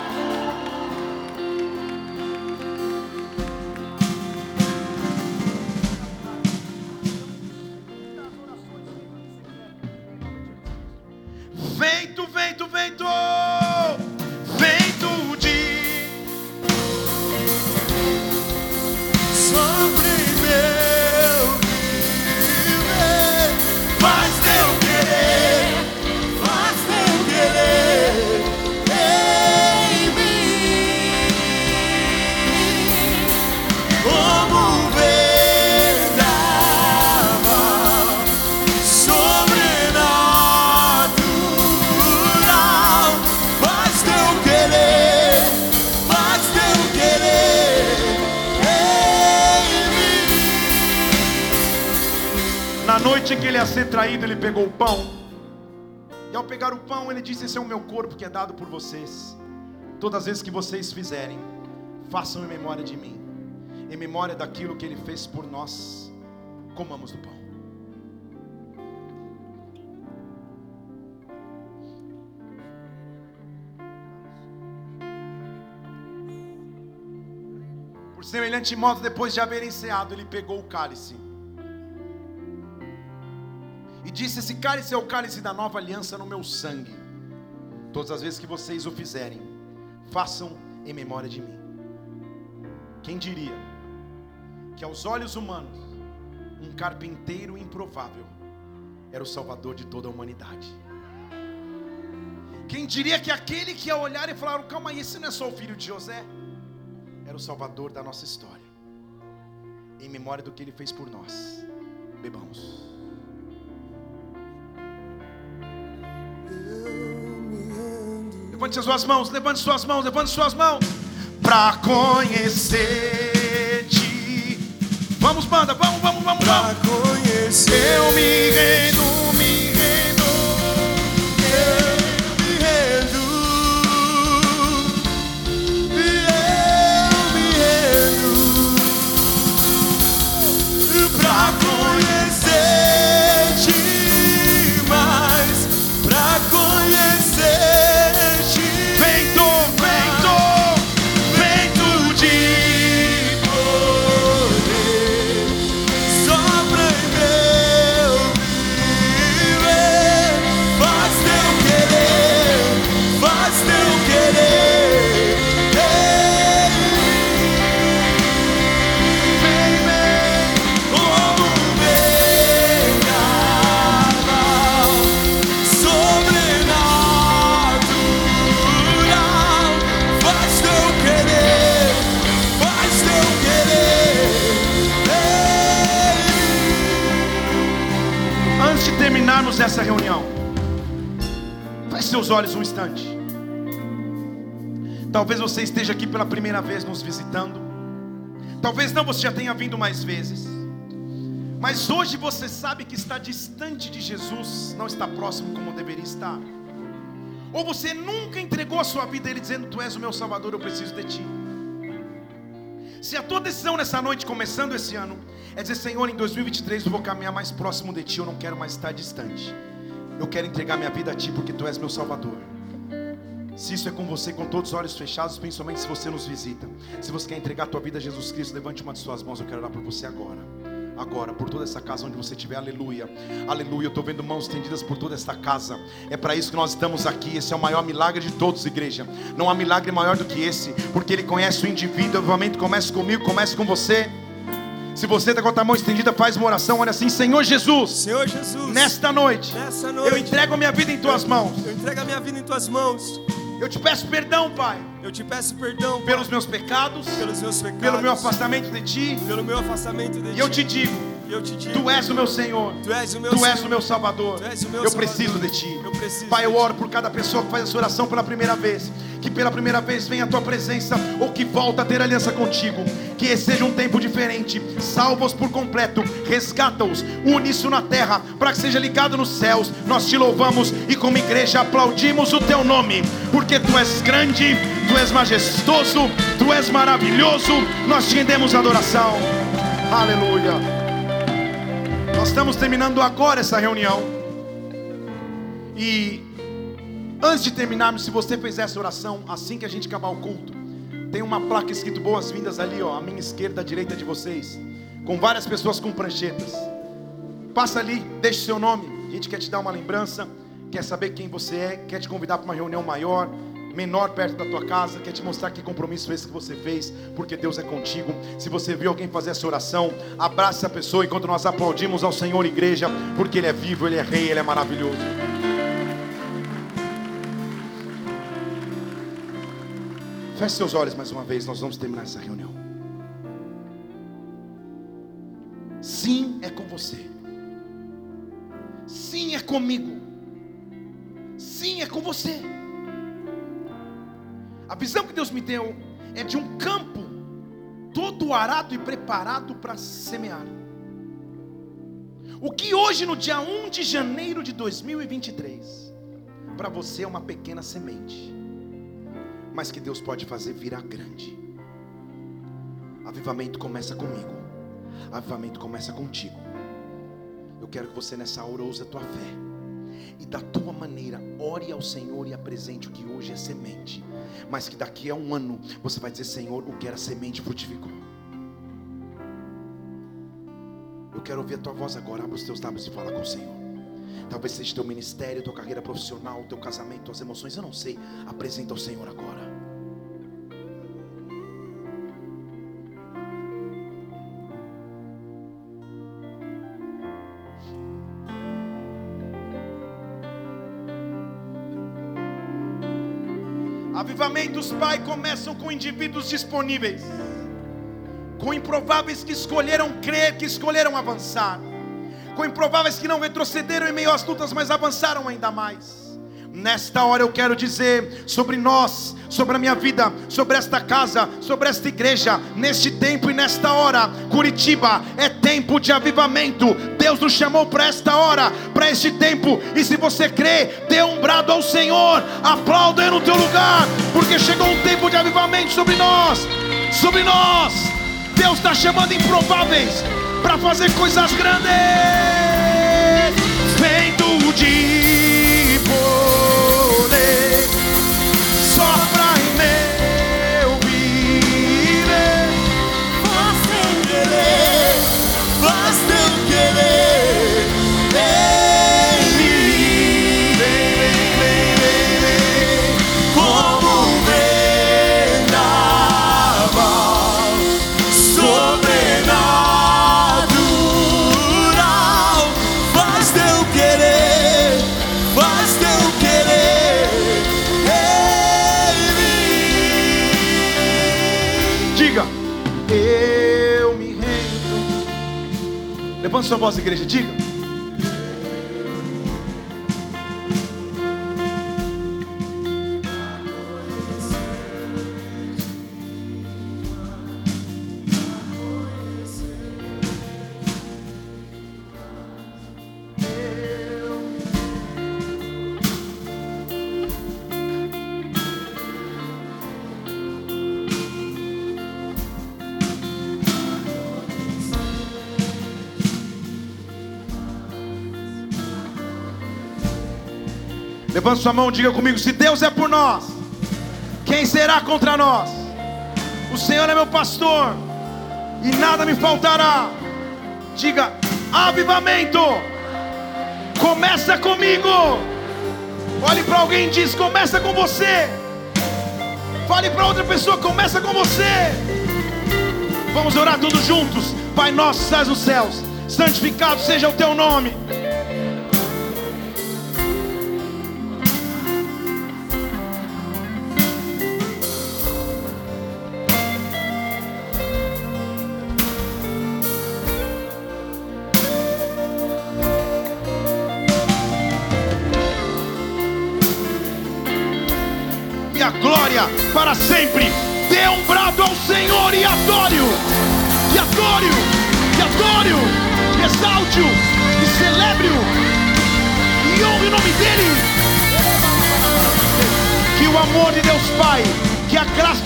Disse: Esse é o meu corpo que é dado por vocês. Todas as vezes que vocês fizerem, façam em memória de mim, em memória daquilo que ele fez por nós. Comamos do pão. Por semelhante modo, depois de haver enceado, ele pegou o cálice. E disse: Esse cálice é o cálice da nova aliança no meu sangue. Todas as vezes que vocês o fizerem, façam em memória de mim. Quem diria que aos olhos humanos, um carpinteiro improvável era o salvador de toda a humanidade? Quem diria que aquele que ia olhar e falar: Calma aí, esse não é só o filho de José? Era o salvador da nossa história. Em memória do que ele fez por nós. Bebamos. Levante suas mãos, levante suas mãos, levante suas mãos. Pra conhecer-te. Vamos, banda, vamos, vamos, vamos, vamos. Pra conhecer. Eu me rendo, me rendo. Eu me rendo. Eu me rendo. Pra olhos um instante. Talvez você esteja aqui pela primeira vez nos visitando. Talvez não, você já tenha vindo mais vezes. Mas hoje você sabe que está distante de Jesus, não está próximo como deveria estar. Ou você nunca entregou a sua vida a Ele dizendo: Tu és o meu Salvador, eu preciso de Ti. Se a tua decisão nessa noite, começando esse ano, é dizer: Senhor, em 2023 eu vou caminhar mais próximo de Ti, eu não quero mais estar distante. Eu quero entregar minha vida a Ti porque Tu és meu Salvador. Se isso é com você, com todos os olhos fechados, principalmente se você nos visita. Se você quer entregar a tua vida a Jesus Cristo, levante uma de suas mãos, eu quero orar por você agora agora, por toda essa casa onde você estiver, aleluia, aleluia. Eu estou vendo mãos estendidas por toda esta casa. É para isso que nós estamos aqui. Esse é o maior milagre de todos, igreja. Não há milagre maior do que esse, porque Ele conhece o indivíduo. Obviamente, começa comigo, começa com você. Se você está com a mão estendida, faz uma oração. Olha assim, Senhor Jesus. Senhor Jesus. Nesta noite, Nessa noite eu entrego a minha vida em tuas mãos. Eu entrego a minha vida em tuas mãos. Eu te peço perdão, Pai, Eu te peço perdão Pai, pelos meus pecados, pelos meus pecados. pelo meu afastamento de Ti. pelo meu afastamento de E ti. eu te digo, E eu te digo. Tu és o meu Senhor. Tu és o meu Tu és o meu Salvador. Tu és o meu eu Salvador. preciso de Ti. Eu preciso Pai, eu oro por cada pessoa que faz essa oração pela primeira vez. Que pela primeira vez venha a Tua presença ou que volta a ter aliança contigo. Que seja um tempo diferente. Salva-os por completo. Resgata-os. Une isso na terra para que seja ligado nos céus. Nós te louvamos e como igreja aplaudimos o Teu nome. Porque Tu és grande, Tu és majestoso, Tu és maravilhoso. Nós te rendemos adoração. Aleluia. Nós estamos terminando agora essa reunião. E antes de terminarmos, se você fez essa oração assim que a gente acabar o culto, tem uma placa escrito boas-vindas ali, ó, à minha esquerda, à direita de vocês, com várias pessoas com pranchetas. Passa ali, deixe seu nome. A gente quer te dar uma lembrança, quer saber quem você é, quer te convidar para uma reunião maior, menor perto da tua casa, quer te mostrar que compromisso é esse que você fez, porque Deus é contigo. Se você viu alguém fazer essa oração, abraça essa pessoa enquanto nós aplaudimos ao Senhor igreja, porque Ele é vivo, Ele é rei, Ele é maravilhoso. Feche seus olhos mais uma vez, nós vamos terminar essa reunião. Sim, é com você. Sim, é comigo. Sim, é com você. A visão que Deus me deu é de um campo todo arado e preparado para semear. O que hoje, no dia 1 de janeiro de 2023, para você é uma pequena semente, mas que Deus pode fazer virar grande. Avivamento começa comigo, avivamento começa contigo. Eu quero que você nessa hora use a tua fé e da tua maneira ore ao Senhor e apresente o que hoje é semente, mas que daqui a um ano você vai dizer: Senhor, o que era semente frutificou. Eu quero ouvir a tua voz agora. Abre os teus lábios e fala com o Senhor. Talvez seja teu ministério, tua carreira profissional, teu casamento, tuas emoções, eu não sei. Apresenta ao Senhor agora. Avivamentos, Pai, começam com indivíduos disponíveis, com improváveis que escolheram crer, que escolheram avançar, com improváveis que não retrocederam em meio às lutas, mas avançaram ainda mais. Nesta hora eu quero dizer sobre nós, sobre a minha vida, sobre esta casa, sobre esta igreja, neste tempo e nesta hora, Curitiba é tempo de avivamento. Deus nos chamou para esta hora, para este tempo. E se você crê, dê um brado ao Senhor, aplauda no teu lugar, porque chegou um tempo de avivamento sobre nós, sobre nós. Deus está chamando improváveis para fazer coisas grandes. Vento de Levante sua voz, igreja, diga. Levanta sua mão diga comigo: se Deus é por nós, quem será contra nós? O Senhor é meu pastor e nada me faltará. Diga: avivamento. Começa comigo. Olhe para alguém e diz: começa com você. Fale para outra pessoa: começa com você. Vamos orar todos juntos. Pai nosso, que estás nos céus, santificado seja o teu nome.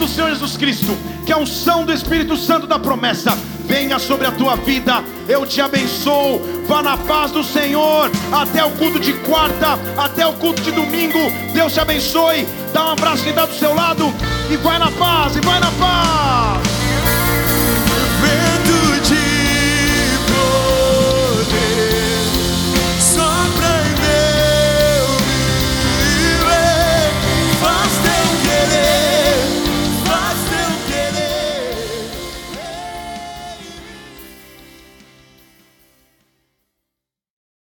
Do Senhor Jesus Cristo, que a unção do Espírito Santo da promessa venha sobre a tua vida. Eu te abençoo. Vá na paz do Senhor até o culto de quarta, até o culto de domingo. Deus te abençoe. Dá um abraço quem está do seu lado e vai na paz, e vai na paz.